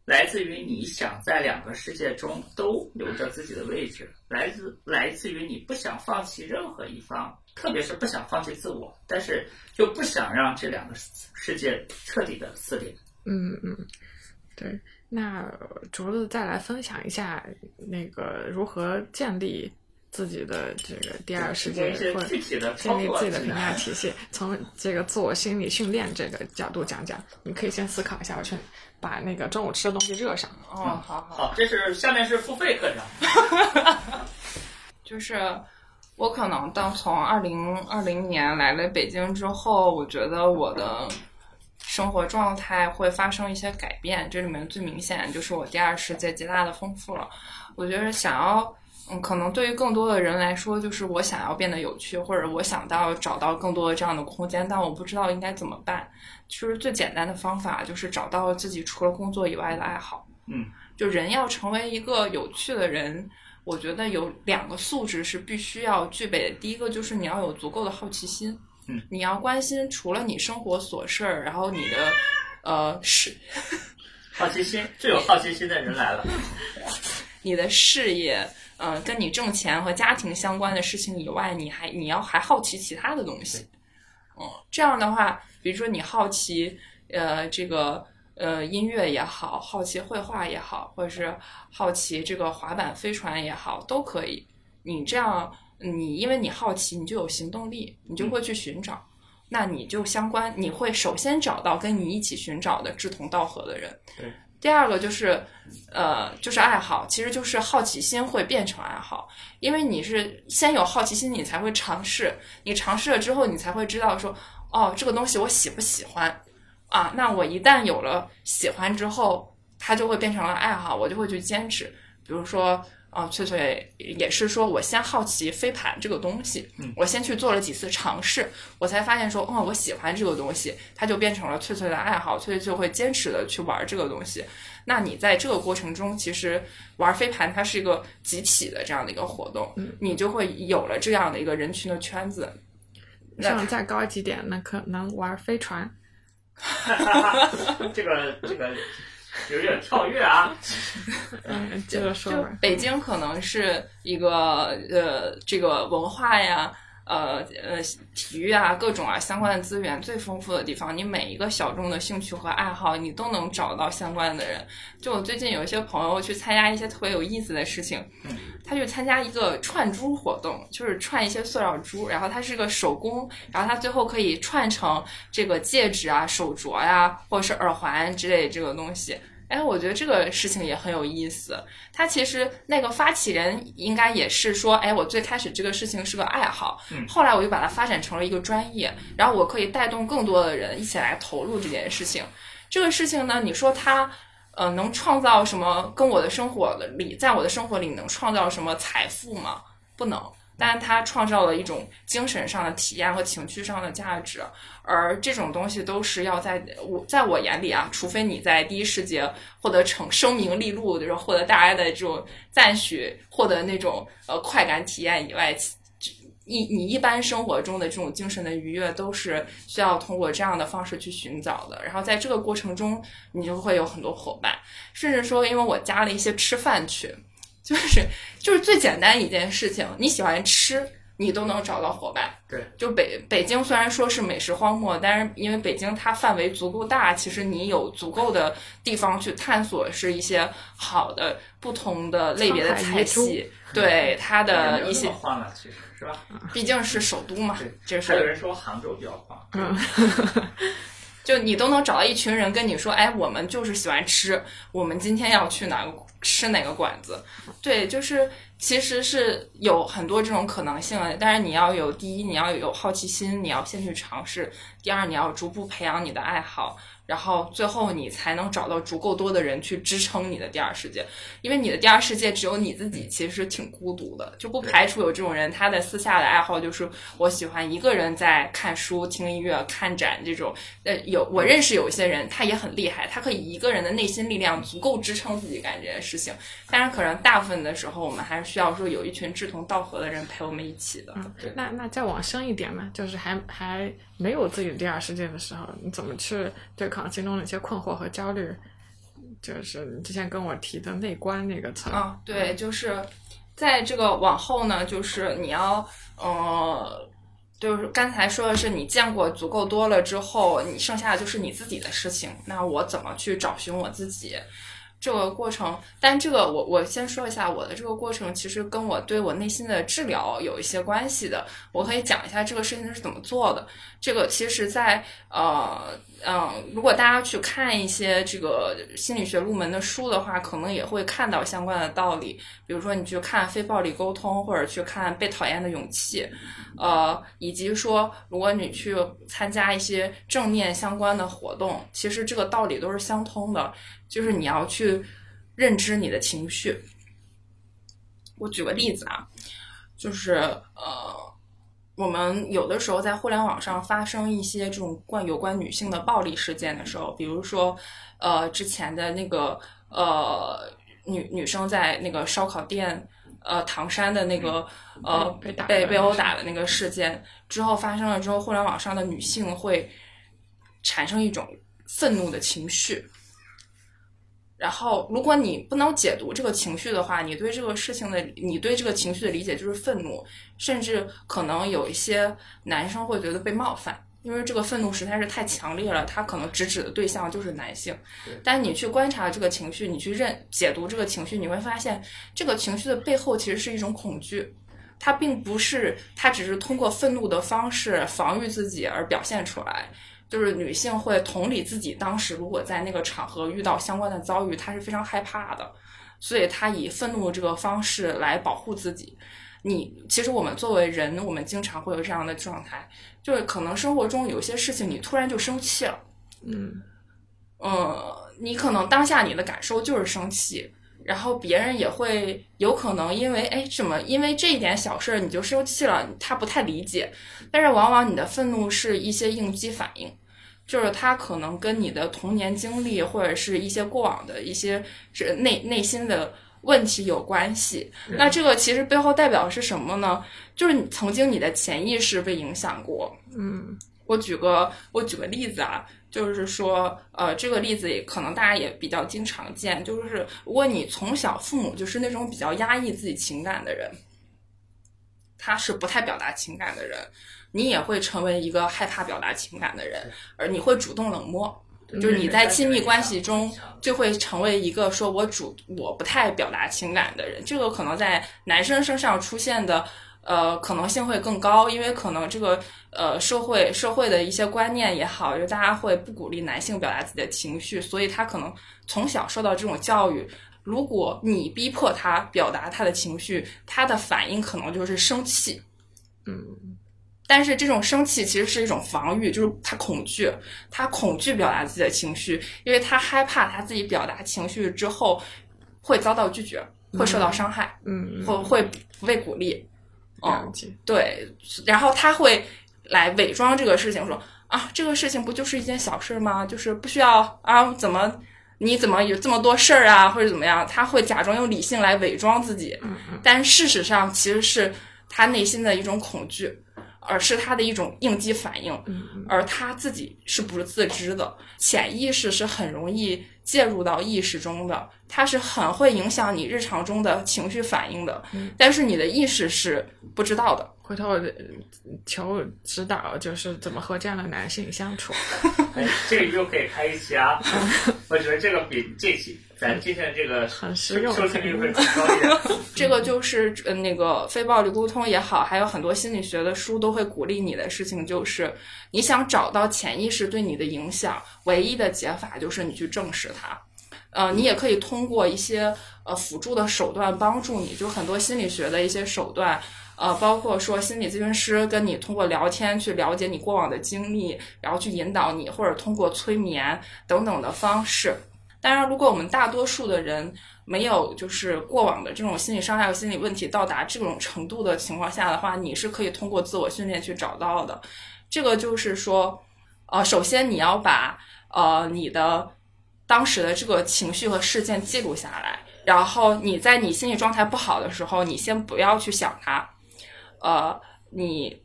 A: 来自于你想在两个世界中都留着自己的位置，来自来自于你不想放弃任何一方，特别是不想放弃自我，但是又不想让这两个世界彻底的撕裂。
B: 嗯嗯，对。那竹子再来分享一下那个如何建立自己的这个第二世界或建立自己的评价体系，从这个自我心理训练这个角度讲讲。你可以先思考一下，我去把那个中午吃的东西热上。
C: 哦，好好。
A: 好，这是下面是付费课程。
C: 就是我可能到从二零二零年来了北京之后，我觉得我的生活状态会发生一些改变。这里面最明显就是我第二世界极大的丰富了。我觉得想要，嗯，可能对于更多的人来说，就是我想要变得有趣，或者我想到找到更多的这样的空间，但我不知道应该怎么办。其实最简单的方法就是找到自己除了工作以外的爱好。
A: 嗯，
C: 就人要成为一个有趣的人，我觉得有两个素质是必须要具备的。第一个就是你要有足够的好奇心，
A: 嗯，
C: 你要关心除了你生活琐事儿，然后你的呃事，
A: 好奇心，最有好奇心的人来了。
C: 你的事业，呃，跟你挣钱和家庭相关的事情以外，你还你要还好奇其他的东西，嗯，这样的话，比如说你好奇呃这个呃音乐也好，好奇绘画也好，或者是好奇这个滑板飞船也好，都可以。你这样，你因为你好奇，你就有行动力，你就会去寻找。那你就相关，你会首先找到跟你一起寻找的志同道合的人。
A: 对。
C: 第二个就是，呃，就是爱好，其实就是好奇心会变成爱好，因为你是先有好奇心，你才会尝试，你尝试了之后，你才会知道说，哦，这个东西我喜不喜欢，啊，那我一旦有了喜欢之后，它就会变成了爱好，我就会去坚持。比如说。啊，翠翠也是说，我先好奇飞盘这个东西，
A: 嗯
C: 我先去做了几次尝试，我才发现说，哦，我喜欢这个东西，它就变成了翠翠的爱好，翠翠就会坚持的去玩这个东西。那你在这个过程中，其实玩飞盘它是一个集体的这样的一个活动，你就会有了这样的一个人群的圈子。那
B: 像再高级点，那可能玩飞船。
A: 这个这个有点跳跃啊。
B: 嗯，接着说。
C: 北京可能是一个呃，这个文化呀，呃呃，体育啊，各种啊相关的资源最丰富的地方。你每一个小众的兴趣和爱好，你都能找到相关的人。就我最近有一些朋友去参加一些特别有意思的事情，他去参加一个串珠活动，就是串一些塑料珠，然后它是个手工，然后它最后可以串成这个戒指啊、手镯呀、或者是耳环之类的这个东西。哎，我觉得这个事情也很有意思。他其实那个发起人应该也是说，哎，我最开始这个事情是个爱好，
A: 嗯
C: 后来我就把它发展成了一个专业，然后我可以带动更多的人一起来投入这件事情。这个事情呢，你说它呃能创造什么？跟我的生活里，在我的生活里能创造什么财富吗？不能。但是它创造了一种精神上的体验和情绪上的价值，而这种东西都是要在我在我眼里啊，除非你在第一世界获得成声名利禄，就是获得大家的这种赞许，获得那种呃快感体验以外，其一你一般生活中的这种精神的愉悦，都是需要通过这样的方式去寻找的。然后在这个过程中，你就会有很多伙伴，甚至说，因为我加了一些吃饭群，就是就是最简单一件事情，你喜欢吃，你都能找到伙伴。
A: 对，
C: 就北北京虽然说是美食荒漠，但是因为北京它范围足够大，其实你有足够的地方去探索，是一些好的不同的类别的菜系，对它的一些
A: 那么，慌了，其实是吧？
C: 毕竟是首都嘛
A: 对，
C: 这是
A: 还有人说杭州比较荒。
B: 嗯，
C: 就你都能找到一群人跟你说，哎，我们就是喜欢吃，我们今天要去哪个吃哪个馆子，对，就是其实是有很多这种可能性的，但是你要有第一，你要有好奇心，你要先去尝试；第二，你要逐步培养你的爱好，然后最后你才能找到足够多的人去支撑你的第二世界，因为你的第二世界只有你自己，其实挺孤独的，就不排除有这种人，他的私下的爱好就是我喜欢一个人在看书、听音乐、看展这种。呃，有我认识有一些人，他也很厉害，他可以一个人的内心力量足够支撑自己干这件事情。当然，可能大部分的时候，我们还是需要说有一群志同道合的人陪我们一起的。
A: 嗯
B: 那那再往深一点嘛，就是还还没有自己的第二世界的时候，你怎么去对抗心中的一些困惑和焦虑？就是你之前跟我提的内观那个词儿，
C: 啊，对，就是在这个往后呢，就是你要，呃，就是刚才说的是你见过足够多了之后，你剩下的就是你自己的事情。那我怎么去找寻我自己？这个过程，但这个我我先说一下我的这个过程，其实跟我对我内心的治疗有一些关系的。我可以讲一下这个事情是怎么做的。这个其实在，呃嗯，如果大家去看一些这个心理学入门的书的话，可能也会看到相关的道理。比如说你去看非暴力沟通，或者去看被讨厌的勇气，呃，以及说如果你去参加一些正念相关的活动，其实这个道理都是相通的。就是你要去认知你的情绪。我举个例子啊，就是呃，我们有的时候在互联网上发生一些这种关有关女性的暴力事件的时候，比如说呃之前的那个呃女女生在那个烧烤店。呃，唐山的那个呃
B: 被被打
C: 被被殴打的那个事件之后发生了之后，互联网上的女性会产生一种愤怒的情绪，然后，如果你不能解读这个情绪的话，你对这个事情的，你对这个情绪的理解就是愤怒，甚至可能有一些男生会觉得被冒犯，因为这个愤怒实在是太强烈了，他可能直指的对象就是男性。但你去观察这个情绪，你去认解读这个情绪，你会发现这个情绪的背后其实是一种恐惧。它并不是，它只是通过愤怒的方式防御自己而表现出来。就是女性会同理自己当时如果在那个场合遇到相关的遭遇，她是非常害怕的，所以她以愤怒这个方式来保护自己。你其实我们作为人，我们经常会有这样的状态，就是可能生活中有些事情你突然就生气了，
B: 嗯
C: 呃，你可能当下你的感受就是生气，然后别人也会有可能因为哎什么因为这一点小事儿你就生气了，他不太理解。但是往往你的愤怒是一些应激反应，就是他可能跟你的童年经历或者是一些过往的一些是内内心的问题有关系。那这个其实背后代表的是什么呢？就是你曾经你的潜意识被影响过。
B: 嗯
C: 我举个我举个例子啊，就是说，呃，这个例子也可能大家也比较经常见，就是如果你从小父母就是那种比较压抑自己情感的人，他是不太表达情感的人，你也会成为一个害怕表达情感的人，而你会主动冷漠。就是你在亲密关系中就会成为一个说我主我不太表达情感的人，这个可能在男生身上出现的呃可能性会更高，因为可能这个呃社会社会的一些观念也好，就大家会不鼓励男性表达自己的情绪，所以他可能从小受到这种教育。如果你逼迫他表达他的情绪，他的反应可能就是生气。
B: 嗯
C: 但是这种生气其实是一种防御，就是他恐惧，他恐惧表达自己的情绪，因为他害怕他自己表达情绪之后会遭到拒绝，会受到伤害，
B: 嗯，
C: 会会不被鼓励。嗯，对，然后他会来伪装这个事情，说啊，这个事情不就是一件小事吗？就是不需要啊，怎么你怎么有这么多事儿啊，或者怎么样？他会假装用理性来伪装自己，但事实上其实是他内心的一种恐惧。而是他的一种应激反应，而他自己是不自知的，潜意识是很容易介入到意识中的，它是很会影响你日常中的情绪反应的，但是你的意识是不知道的。
B: 回头我呃求指导，就是怎么和这样的男性相处。
A: 哎，这个又可以开一期啊！我觉得这个比这期咱今天的这个
B: 很实用
A: 收听率会更高一点。
C: 这个就是呃那个非暴力沟通也好，还有很多心理学的书都会鼓励你的事情，就是你想找到潜意识对你的影响，唯一的解法就是你去正视它。呃，你也可以通过一些呃辅助的手段帮助你，就很多心理学的一些手段，呃，包括说心理咨询师跟你通过聊天去了解你过往的经历，然后去引导你，或者通过催眠等等的方式。当然，如果我们大多数的人没有就是过往的这种心理伤害和心理问题到达这种程度的情况下的话，你是可以通过自我训练去找到的。这个就是说，呃，首先你要把呃你的当时的这个情绪和事件记录下来，然后你在你心理状态不好的时候，你先不要去想它，呃，你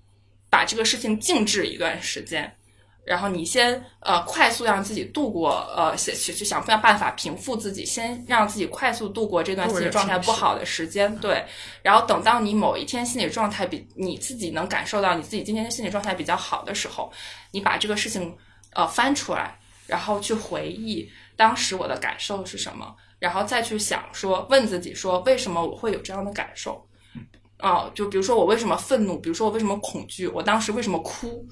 C: 把这个事情静置一段时间。然后你先呃快速让自己度过呃想去去想办办法平复自己，先让自己快速度过这段心理状态不好的时间，对。然后等到你某一天心理状态比你自己能感受到你自己今天心理状态比较好的时候，你把这个事情呃翻出来，然后去回忆当时我的感受是什么，然后再去想说问自己说为什么我会有这样的感受。哦，就比如说我为什么愤怒，比如说我为什么恐惧，我当时为什么哭，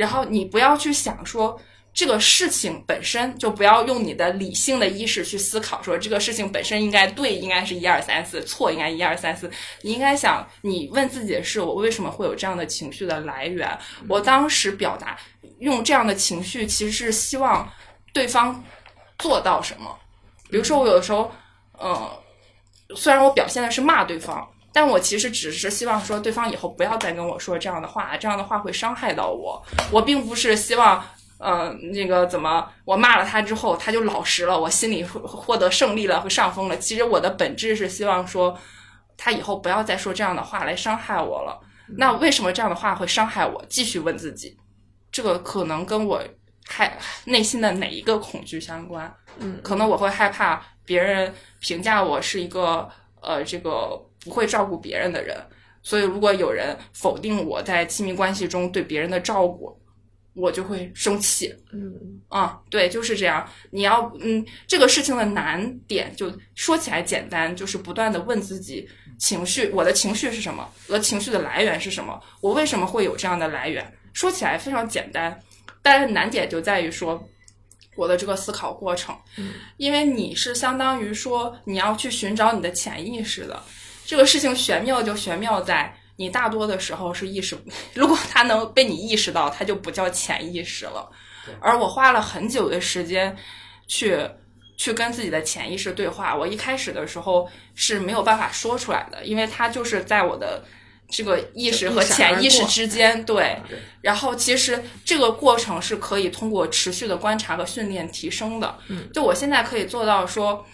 C: 然后你不要去想说这个事情本身，就不要用你的理性的意识去思考说这个事情本身应该对，应该是一二三四，错应该一二三四。你应该想，你问自己的是我为什么会有这样的情绪的来源？我当时表达用这样的情绪，其实是希望对方做到什么？比如说我有的时候，呃，虽然我表现的是骂对方。但我其实只是希望说，对方以后不要再跟我说这样的话，这样的话会伤害到我。我并不是希望，呃，那个怎么我骂了他之后，他就老实了，我心里会获得胜利了，会上风了。其实我的本质是希望说，他以后不要再说这样的话来伤害我了。那为什么这样的话会伤害我？继续问自己，这个可能跟我害内心的哪一个恐惧相关？
B: 嗯，
C: 可能我会害怕别人评价我是一个呃这个。不会照顾别人的人，所以如果有人否定我在亲密关系中对别人的照顾，我就会生气。
B: 嗯
C: 啊，对，就是这样。你要嗯，这个事情的难点就说起来简单，就是不断的问自己情绪，我的情绪是什么？我的情绪的来源是什么？我为什么会有这样的来源？说起来非常简单，但是难点就在于说我的这个思考过程，因为你是相当于说你要去寻找你的潜意识的。这个事情玄妙就玄妙在你大多的时候是意识，如果它能被你意识到，它就不叫潜意识了。而我花了很久的时间去去跟自己的潜意识对话。我一开始的时候是没有办法说出来的，因为它就是在我的这个意识和潜意识之间。对，然后其实这个过程是可以通过持续的观察和训练提升的。
B: 嗯，
C: 就我现在可以做到说，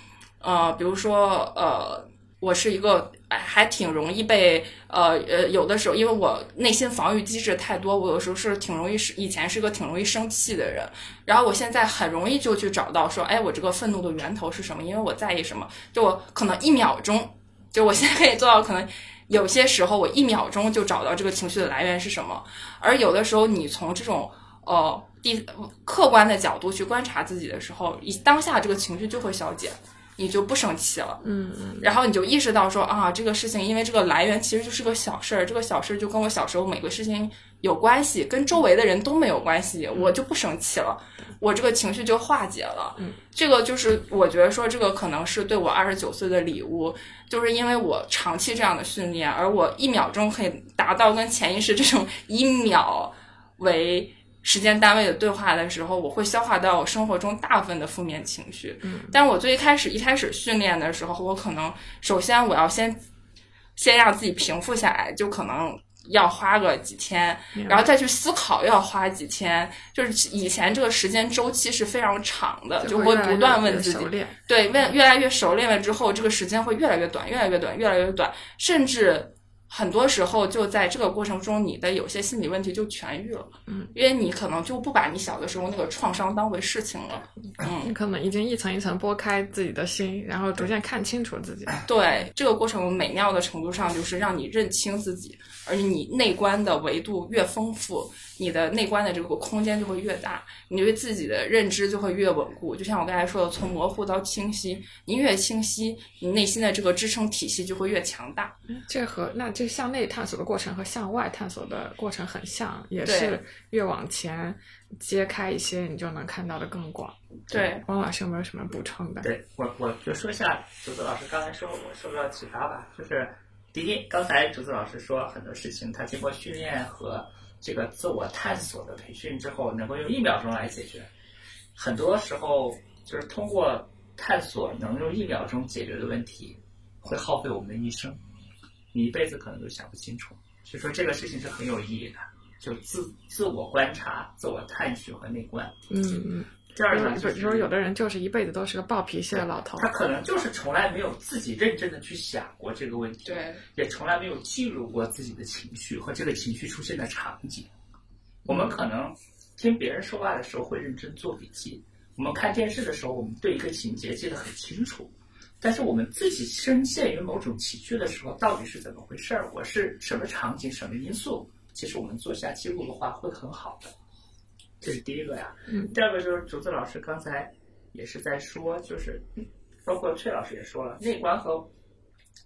C: 呃，比如说，呃，我是一个还挺容易被呃呃有的时候，因为我内心防御机制太多，我有时候是挺容易是以前是个挺容易生气的人，然后我现在很容易就去找到说，哎，我这个愤怒的源头是什么？因为我在意什么？就我可能一秒钟，就我现在可以做到，可能有些时候我一秒钟就找到这个情绪的来源是什么，而有的时候你从这种呃第客观的角度去观察自己的时候，以当下这个情绪就会消解。你就不生气了，
B: 嗯嗯，
C: 然后你就意识到说啊，这个事情因为这个来源其实就是个小事儿，这个小事儿就跟我小时候每个事情有关系，跟周围的人都没有关系，我就不生气了，我这个情绪就化解了。
B: 嗯，
C: 这个就是我觉得说这个可能是对我二十九岁的礼物，就是因为我长期这样的训练，而我一秒钟可以达到跟潜意识这种一秒为。时间单位的对话的时候，我会消化掉我生活中大部分的负面情绪。
B: 嗯，
C: 但是我最一开始一开始训练的时候，我可能首先我要先先让自己平复下来，就可能要花个几天，然后再去思考要花几天。就是以前这个时间周期是非常长的，就会不断问自己，对，问越来越熟练了之后，这个时间会越来越短，越来越短，越来越短，甚至。很多时候就在这个过程中，你的有些心理问题就痊愈了，
B: 嗯，
C: 因为你可能就不把你小的时候那个创伤当回事情了，嗯，
B: 你可能已经一层一层剥开自己的心，然后逐渐看清楚自己。
C: 对，这个过程美妙的程度上就是让你认清自己，而且你内观的维度越丰富，你的内观的这个空间就会越大，你对自己的认知就会越稳固。就像我刚才说的，从模糊到清晰，你越清晰，你内心的这个支撑体系就会越强大。
B: 这和那。这向内探索的过程和向外探索的过程很像，也是越往前揭开一些，你就能看到的更广。
C: 对，
B: 汪老师有没有什么补充的？
A: 对我，我就说一下竹子老师刚才说，我受到启发吧。就是第一，刚才竹子老师说很多事情，他经过训练和这个自我探索的培训之后，能够用一秒钟来解决。很多时候，就是通过探索能用一秒钟解决的问题，会耗费我们的一生。你一辈子可能都想不清楚，所以说这个事情是很有意义的，就自自我观察、自我探寻和内观。
B: 嗯嗯。
A: 第二个，就是
B: 说有的人就是一辈子都是个暴脾气的老头，
A: 他可能就是从来没有自己认真的去想过这个问题，
C: 对，
A: 也从来没有记录过自己的情绪和这个情绪出现的场景。我们可能听别人说话的时候会认真做笔记，我们看电视的时候，我们对一个情节记得很清楚。但是我们自己深陷于某种情绪的时候，到底是怎么回事儿？我是什么场景、什么因素？其实我们做下记录的话，会很好的。这是第一个呀。
B: 嗯。
A: 第二个就是竹子老师刚才也是在说，就是包括崔老师也说了，内观和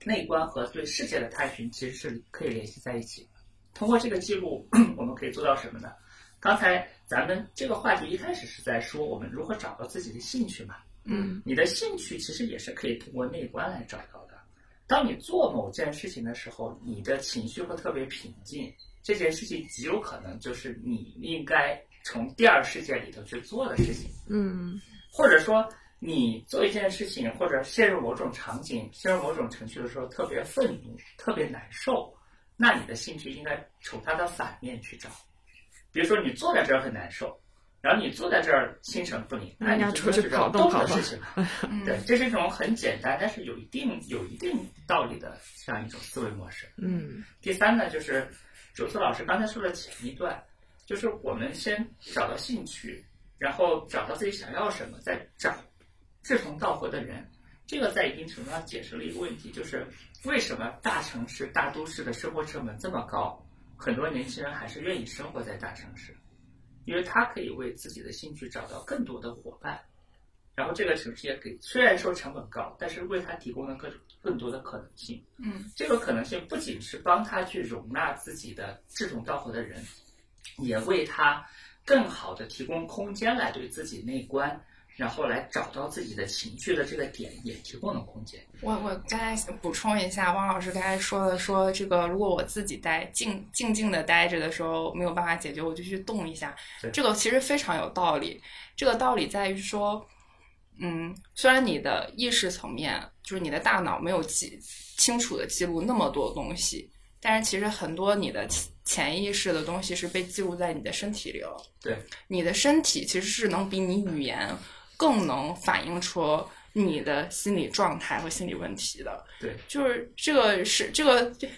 A: 内观和对世界的探寻其实是可以联系在一起。通过这个记录，我们可以做到什么呢？刚才咱们这个话题一开始是在说我们如何找到自己的兴趣嘛。
B: 嗯，
A: 你的兴趣其实也是可以通过内观来找到的。当你做某件事情的时候，你的情绪会特别平静，这件事情极有可能就是你应该从第二世界里头去做的事情。
B: 嗯，
A: 或者说你做一件事情，或者陷入某种场景、陷入某种程序的时候，特别愤怒、特别难受，那你的兴趣应该从它的反面去找。比如说你坐在这儿很难受。然后你坐在这儿心神不宁，那你
B: 出去跑
A: 动
B: 跑
A: 的事情了。对，这是一种很简单，但是有一定有一定道理的这样一种思维模式。
B: 嗯。
A: 第三呢，就是卓子老师刚才说的前一段，就是我们先找到兴趣，然后找到自己想要什么，再找志同道合的人。这个在一定程度上解释了一个问题，就是为什么大城市、大都市的生活成本这么高，很多年轻人还是愿意生活在大城市。因为他可以为自己的兴趣找到更多的伙伴，然后这个城市也给虽然说成本高，但是为他提供了更更多的可能性。
C: 嗯，
A: 这个可能性不仅是帮他去容纳自己的志同道合的人，也为他更好的提供空间来对自己内观。然后来找到自己的情绪的这个点，也提供了空间。
C: 我我刚才补充一下，汪老师刚才说的，说这个如果我自己待静静静的待着的时候没有办法解决，我就去动一下。这个其实非常有道理。这个道理在于说，嗯，虽然你的意识层面就是你的大脑没有记清楚的记录那么多东西，但是其实很多你的潜潜意识的东西是被记录在你的身体里了。
A: 对，
C: 你的身体其实是能比你语言更能反映出你的心理状态和心理问题的。
A: 对，
C: 就是这个是这个这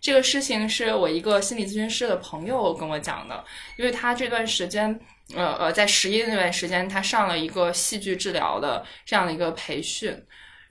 C: 这个事情是我一个心理咨询师的朋友跟我讲的，因为他这段时间。呃呃，在十一那段时间，他上了一个戏剧治疗的这样的一个培训，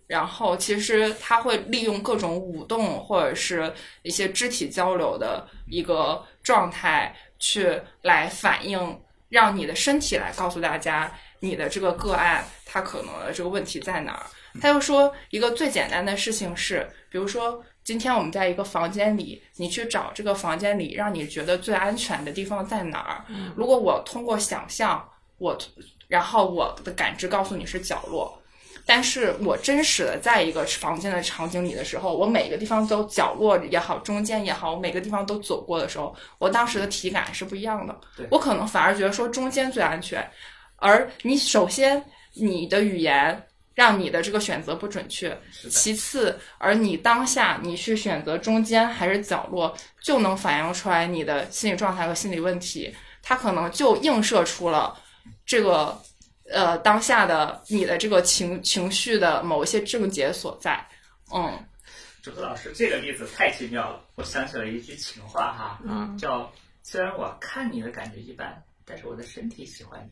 C: 然后其实他会利用各种舞动或者是一些肢体交流的一个状态，去来反映，让你的身体来告诉大家你的这个个案它可能的这个问题在哪儿。他又说一个最简单的事情是，比如说。今天我们在一个房间里，你去找这个房间里让你觉得最安全的地方在哪儿？如果我通过想象，我然后我的感知告诉你是角落，但是我真实的在一个房间的场景里的时候，我每个地方都角落也好，中间也好，我每个地方都走过的时候，我当时的体感是不一样的。我可能反而觉得说中间最安全，而你首先你的语言。让你的这个选择不准确。其次，而你当下你去选择中间还是角落，就能反映出来你的心理状态和心理问题。它可能就映射出了这个呃当下的你的这个情情绪的某一些症结所在。嗯，
A: 主子老师这个例子太奇妙了，我想起了一句情话哈，
B: 嗯，
A: 叫虽然我看你的感觉一般，但是我的身体喜欢你。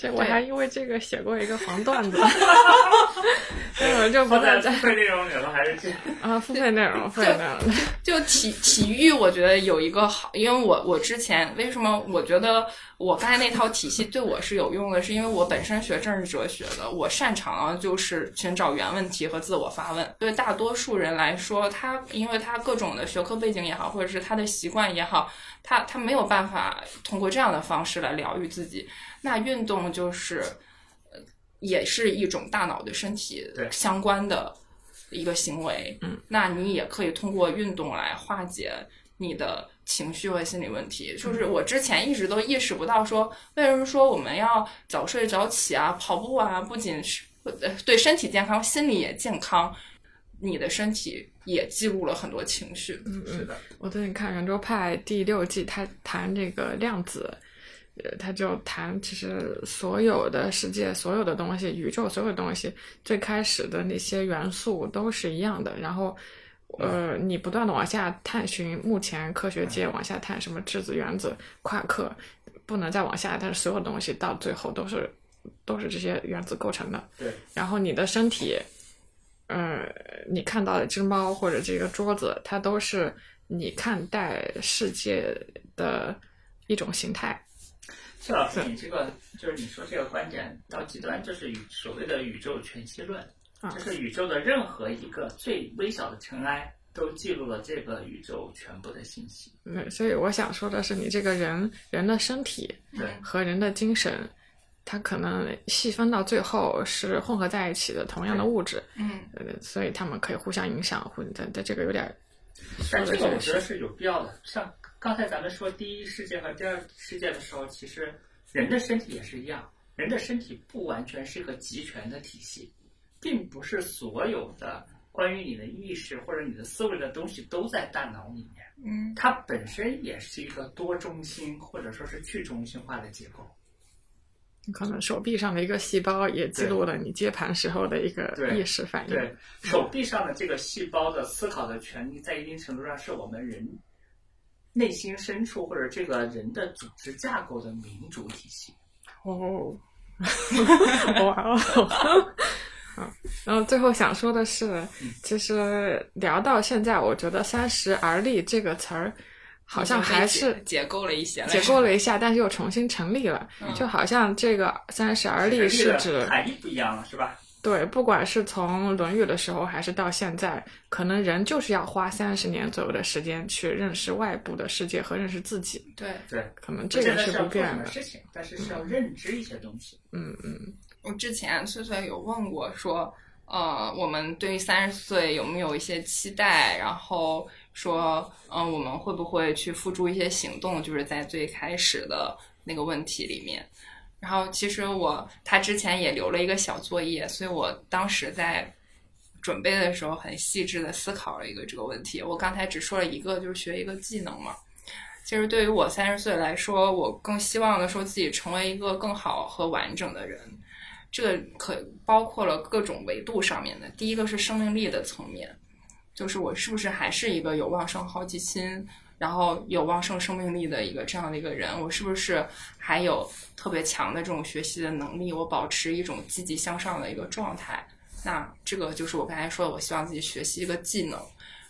B: 这我还因为这个写过一个黄段子，我就不
A: 在付费内容里了，还是这
B: 啊，付费内容，付费内容。
C: 就体体育，我觉得有一个好，因为我我之前为什么我觉得我刚才那套体系对我是有用的，是因为我本身学政治哲学的，我擅长就是寻找原问题和自我发问。对大多数人来说，他因为他各种的学科背景也好，或者是他的习惯也好，他他没有办法通过这样的方式来疗愈自己。那运动就是，呃，也是一种大脑对身体相关的一个行为。
B: 嗯，
C: 那你也可以通过运动来化解你的情绪和心理问题。就是我之前一直都意识不到，说为什么说我们要早睡早起啊，跑步啊，不仅是对身体健康，心理也健康。你的身体也记录了很多情绪。
B: 嗯
A: 是的，
B: 我最近看《圆桌派》第六季，他谈这个量子。他就谈，其实所有的世界、所有的东西、宇宙所有的东西，最开始的那些元素都是一样的。然后，呃，你不断的往下探寻，目前科学界往下探什么质子、原子、夸克，不能再往下，但是所有东西到最后都是都是这些原子构成的。
A: 对。
B: 然后你的身体，嗯，你看到的只猫或者这个桌子，它都是你看待世界的一种形态。
A: 谢老师，你这个就是你说这个观点到极端，就是宇所谓的宇宙全息论，就是宇宙的任何一个最微小的尘埃都记录了这个宇宙全部的信息。
B: 嗯，所以我想说的是，你这个人人的身体
A: 对
B: 和人的精神，它可能细分到最后是混合在一起的同样的物质。
C: 嗯，
B: 呃，所以他们可以互相影响，或者在这个有点。
A: 但这个我觉得是有必要的，像。刚才咱们说第一世界和第二世界的时候，其实人的身体也是一样。人的身体不完全是一个集权的体系，并不是所有的关于你的意识或者你的思维的东西都在大脑里面。
C: 嗯，
A: 它本身也是一个多中心或者说是去中心化的结构。
B: 可能手臂上的一个细胞也记录了你接盘时候的一个意识反应。
A: 对，手臂上的这个细胞的思考的权利，在一定程度上是我们人。内心深处或者这个人的组织架构的民主体系。
B: 哦，哇哦！啊，然后最后想说的是，其实聊到现在，我觉得“三十而立”这个词儿好像还是
C: 解构了一些，
B: 解构了一下，但是又重新成立了。就好像这个“三十而立”是指
A: 含义不一样了，是吧？
B: 对，不管是从《论语》的时候，还是到现在，可能人就是要花三十年左右的时间去认识外部的世界和认识自己。
C: 对
A: 对，
B: 可能这个
A: 是
B: 不变的
A: 事情，但是是要认知一些东西。
B: 嗯嗯。
C: 我之前翠翠有问过，说呃，我们对于三十岁有没有一些期待？然后说，嗯，我们会不会去付诸一些行动？就是在最开始的那个问题里面。然后其实我他之前也留了一个小作业，所以我当时在准备的时候很细致的思考了一个这个问题。我刚才只说了一个，就是学一个技能嘛。其实对于我三十岁来说，我更希望的说自己成为一个更好和完整的人。这个可包括了各种维度上面的。第一个是生命力的层面，就是我是不是还是一个有旺盛好奇心，然后有旺盛生命力的一个这样的一个人？我是不是还有特别强的这种学习的能力？我保持一种积极向上的一个状态？那这个就是我刚才说的，我希望自己学习一个技能。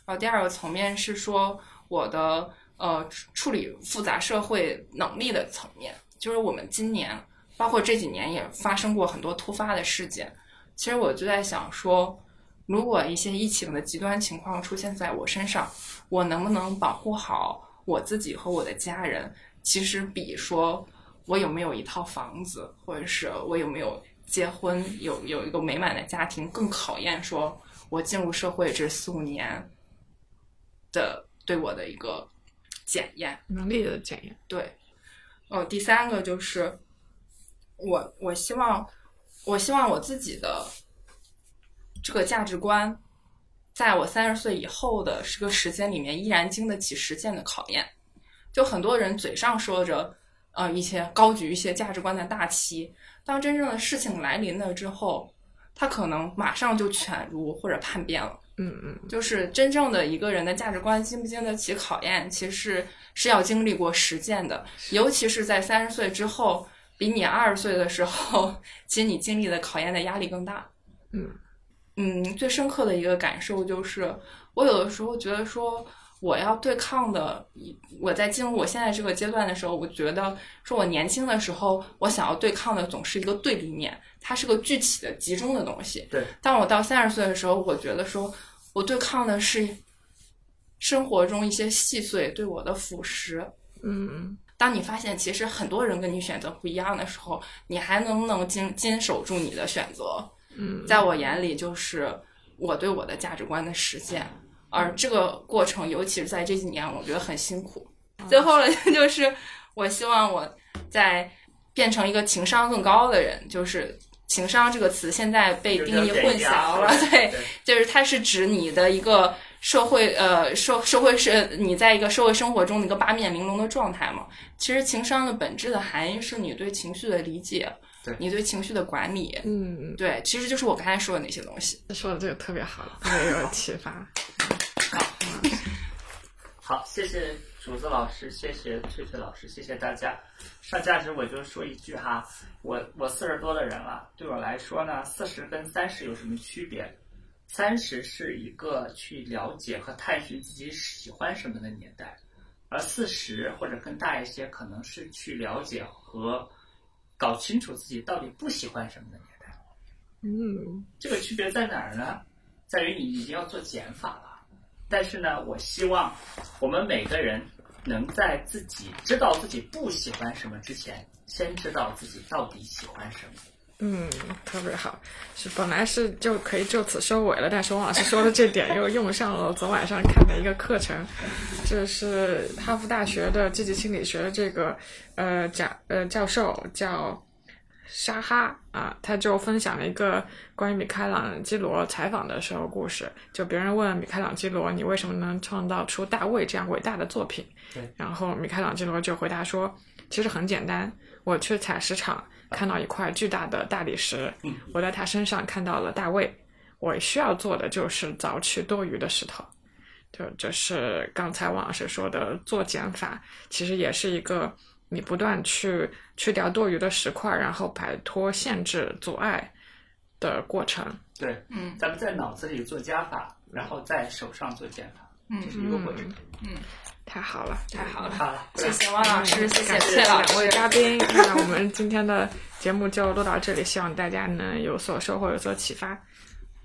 C: 然后第二个层面是说我的呃处理复杂社会能力的层面，就是我们今年。包括这几年也发生过很多突发的事件，其实我就在想说，如果一些疫情的极端情况出现在我身上，我能不能保护好我自己和我的家人？其实比说我有没有一套房子，或者是我有没有结婚，有有一个美满的家庭，更考验说我进入社会这四五年的对我的一个检验
B: 能力的检验。
C: 对，哦，第三个就是。我我希望，我希望我自己的这个价值观，在我三十岁以后的这个时间里面，依然经得起实践的考验。就很多人嘴上说着，呃，一些高举一些价值观的大旗，当真正的事情来临了之后，他可能马上就犬儒或者叛变了。
B: 嗯嗯，
C: 就是真正的一个人的价值观经不经得起考验，其实是要经历过实践的，尤其是在三十岁之后。比你二十岁的时候，其实你经历的考验的压力更大。
B: 嗯
C: 嗯，最深刻的一个感受就是，我有的时候觉得说，我要对抗的，我在进入我现在这个阶段的时候，我觉得说我年轻的时候，我想要对抗的总是一个对立面，它是个具体的、集中的东西。
A: 对。
C: 当我到三十岁的时候，我觉得说我对抗的是生活中一些细碎对我的腐蚀。
B: 嗯嗯。
C: 当你发现其实很多人跟你选择不一样的时候，你还能不能经坚守住你的选择？
B: 嗯，
C: 在我眼里，就是我对我的价值观的实现，而这个过程，尤其是在这几年，我觉得很辛苦。最后呢，就是我希望我在变成一个情商更高的人，就是情商这个词现在被定义混淆了，对，就是它是指你的一个。社会呃社社会是你在一个社会生活中的一个八面玲珑的状态嘛？其实情商的本质的含义是你对情绪的理解，
A: 对
C: 你对情绪的管理，
B: 嗯，
C: 对，其实就是我刚才说的那些东西。
B: 说的这个特别好，特别有启发。
A: 好，谢谢竹子老师，谢谢翠翠老师，谢谢大家。上价值我就说一句哈，我我四十多的人了，对我来说呢，四十跟三十有什么区别？三十是一个去了解和探寻自己喜欢什么的年代，而四十或者更大一些，可能是去了解和搞清楚自己到底不喜欢什么的年代。
B: 嗯，
A: 这个区别在哪儿呢？在于你已经要做减法了。但是呢，我希望我们每个人能在自己知道自己不喜欢什么之前，先知道自己到底喜欢什么。
B: 嗯，特别好，是本来是就可以就此收尾了，但是王老师说的这点又用上了昨晚上看的一个课程，这是哈佛大学的积极心理学的这个呃讲呃教授叫沙哈啊，他就分享了一个关于米开朗基罗采访的时候故事，就别人问米开朗基罗你为什么能创造出大卫这样伟大的作品，然后米开朗基罗就回答说，其实很简单，我去采石场。看到一块巨大的大理石，我在他身上看到了大卫。我需要做的就是凿去多余的石头。就就是刚才王老师说的做减法，其实也是一个你不断去去掉多余的石块，然后摆脱限制阻碍的过程。
A: 对，
C: 嗯，
A: 咱们在脑子里做加法，然后在手上做减法，
C: 嗯，
A: 这是一个过程。
C: 嗯。
B: 太好了，
C: 太好了，
A: 好了，
C: 谢谢汪老师，谢谢
B: 谢
C: 两
B: 位嘉宾。那我们今天的节目就录到这里，希望大家能有所收获，有所启发。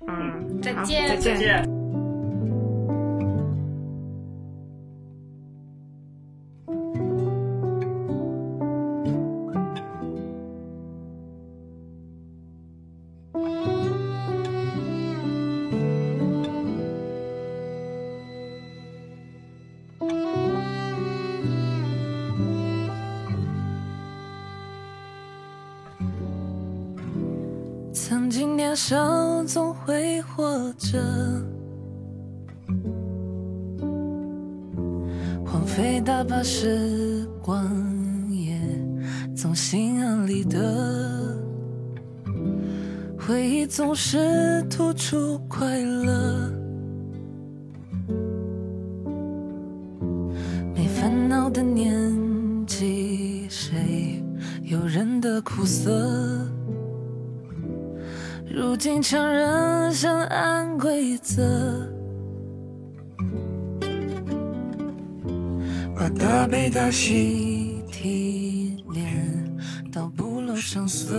B: 嗯，
C: 再见，
B: 再见。
D: 时光也总心安理得，回忆总是突出快乐，没烦恼的年纪，谁有人的苦涩？如今强人想按规则，大悲大喜提炼到不露声色，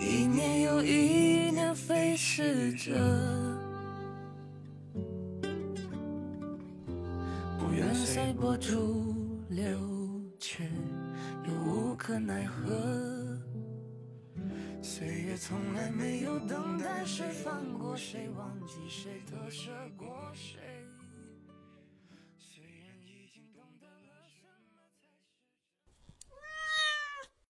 D: 一年又一年飞逝着，不愿随波逐流，却又无可奈何。岁月从来没有等待谁放过谁，忘记谁，割舍过谁。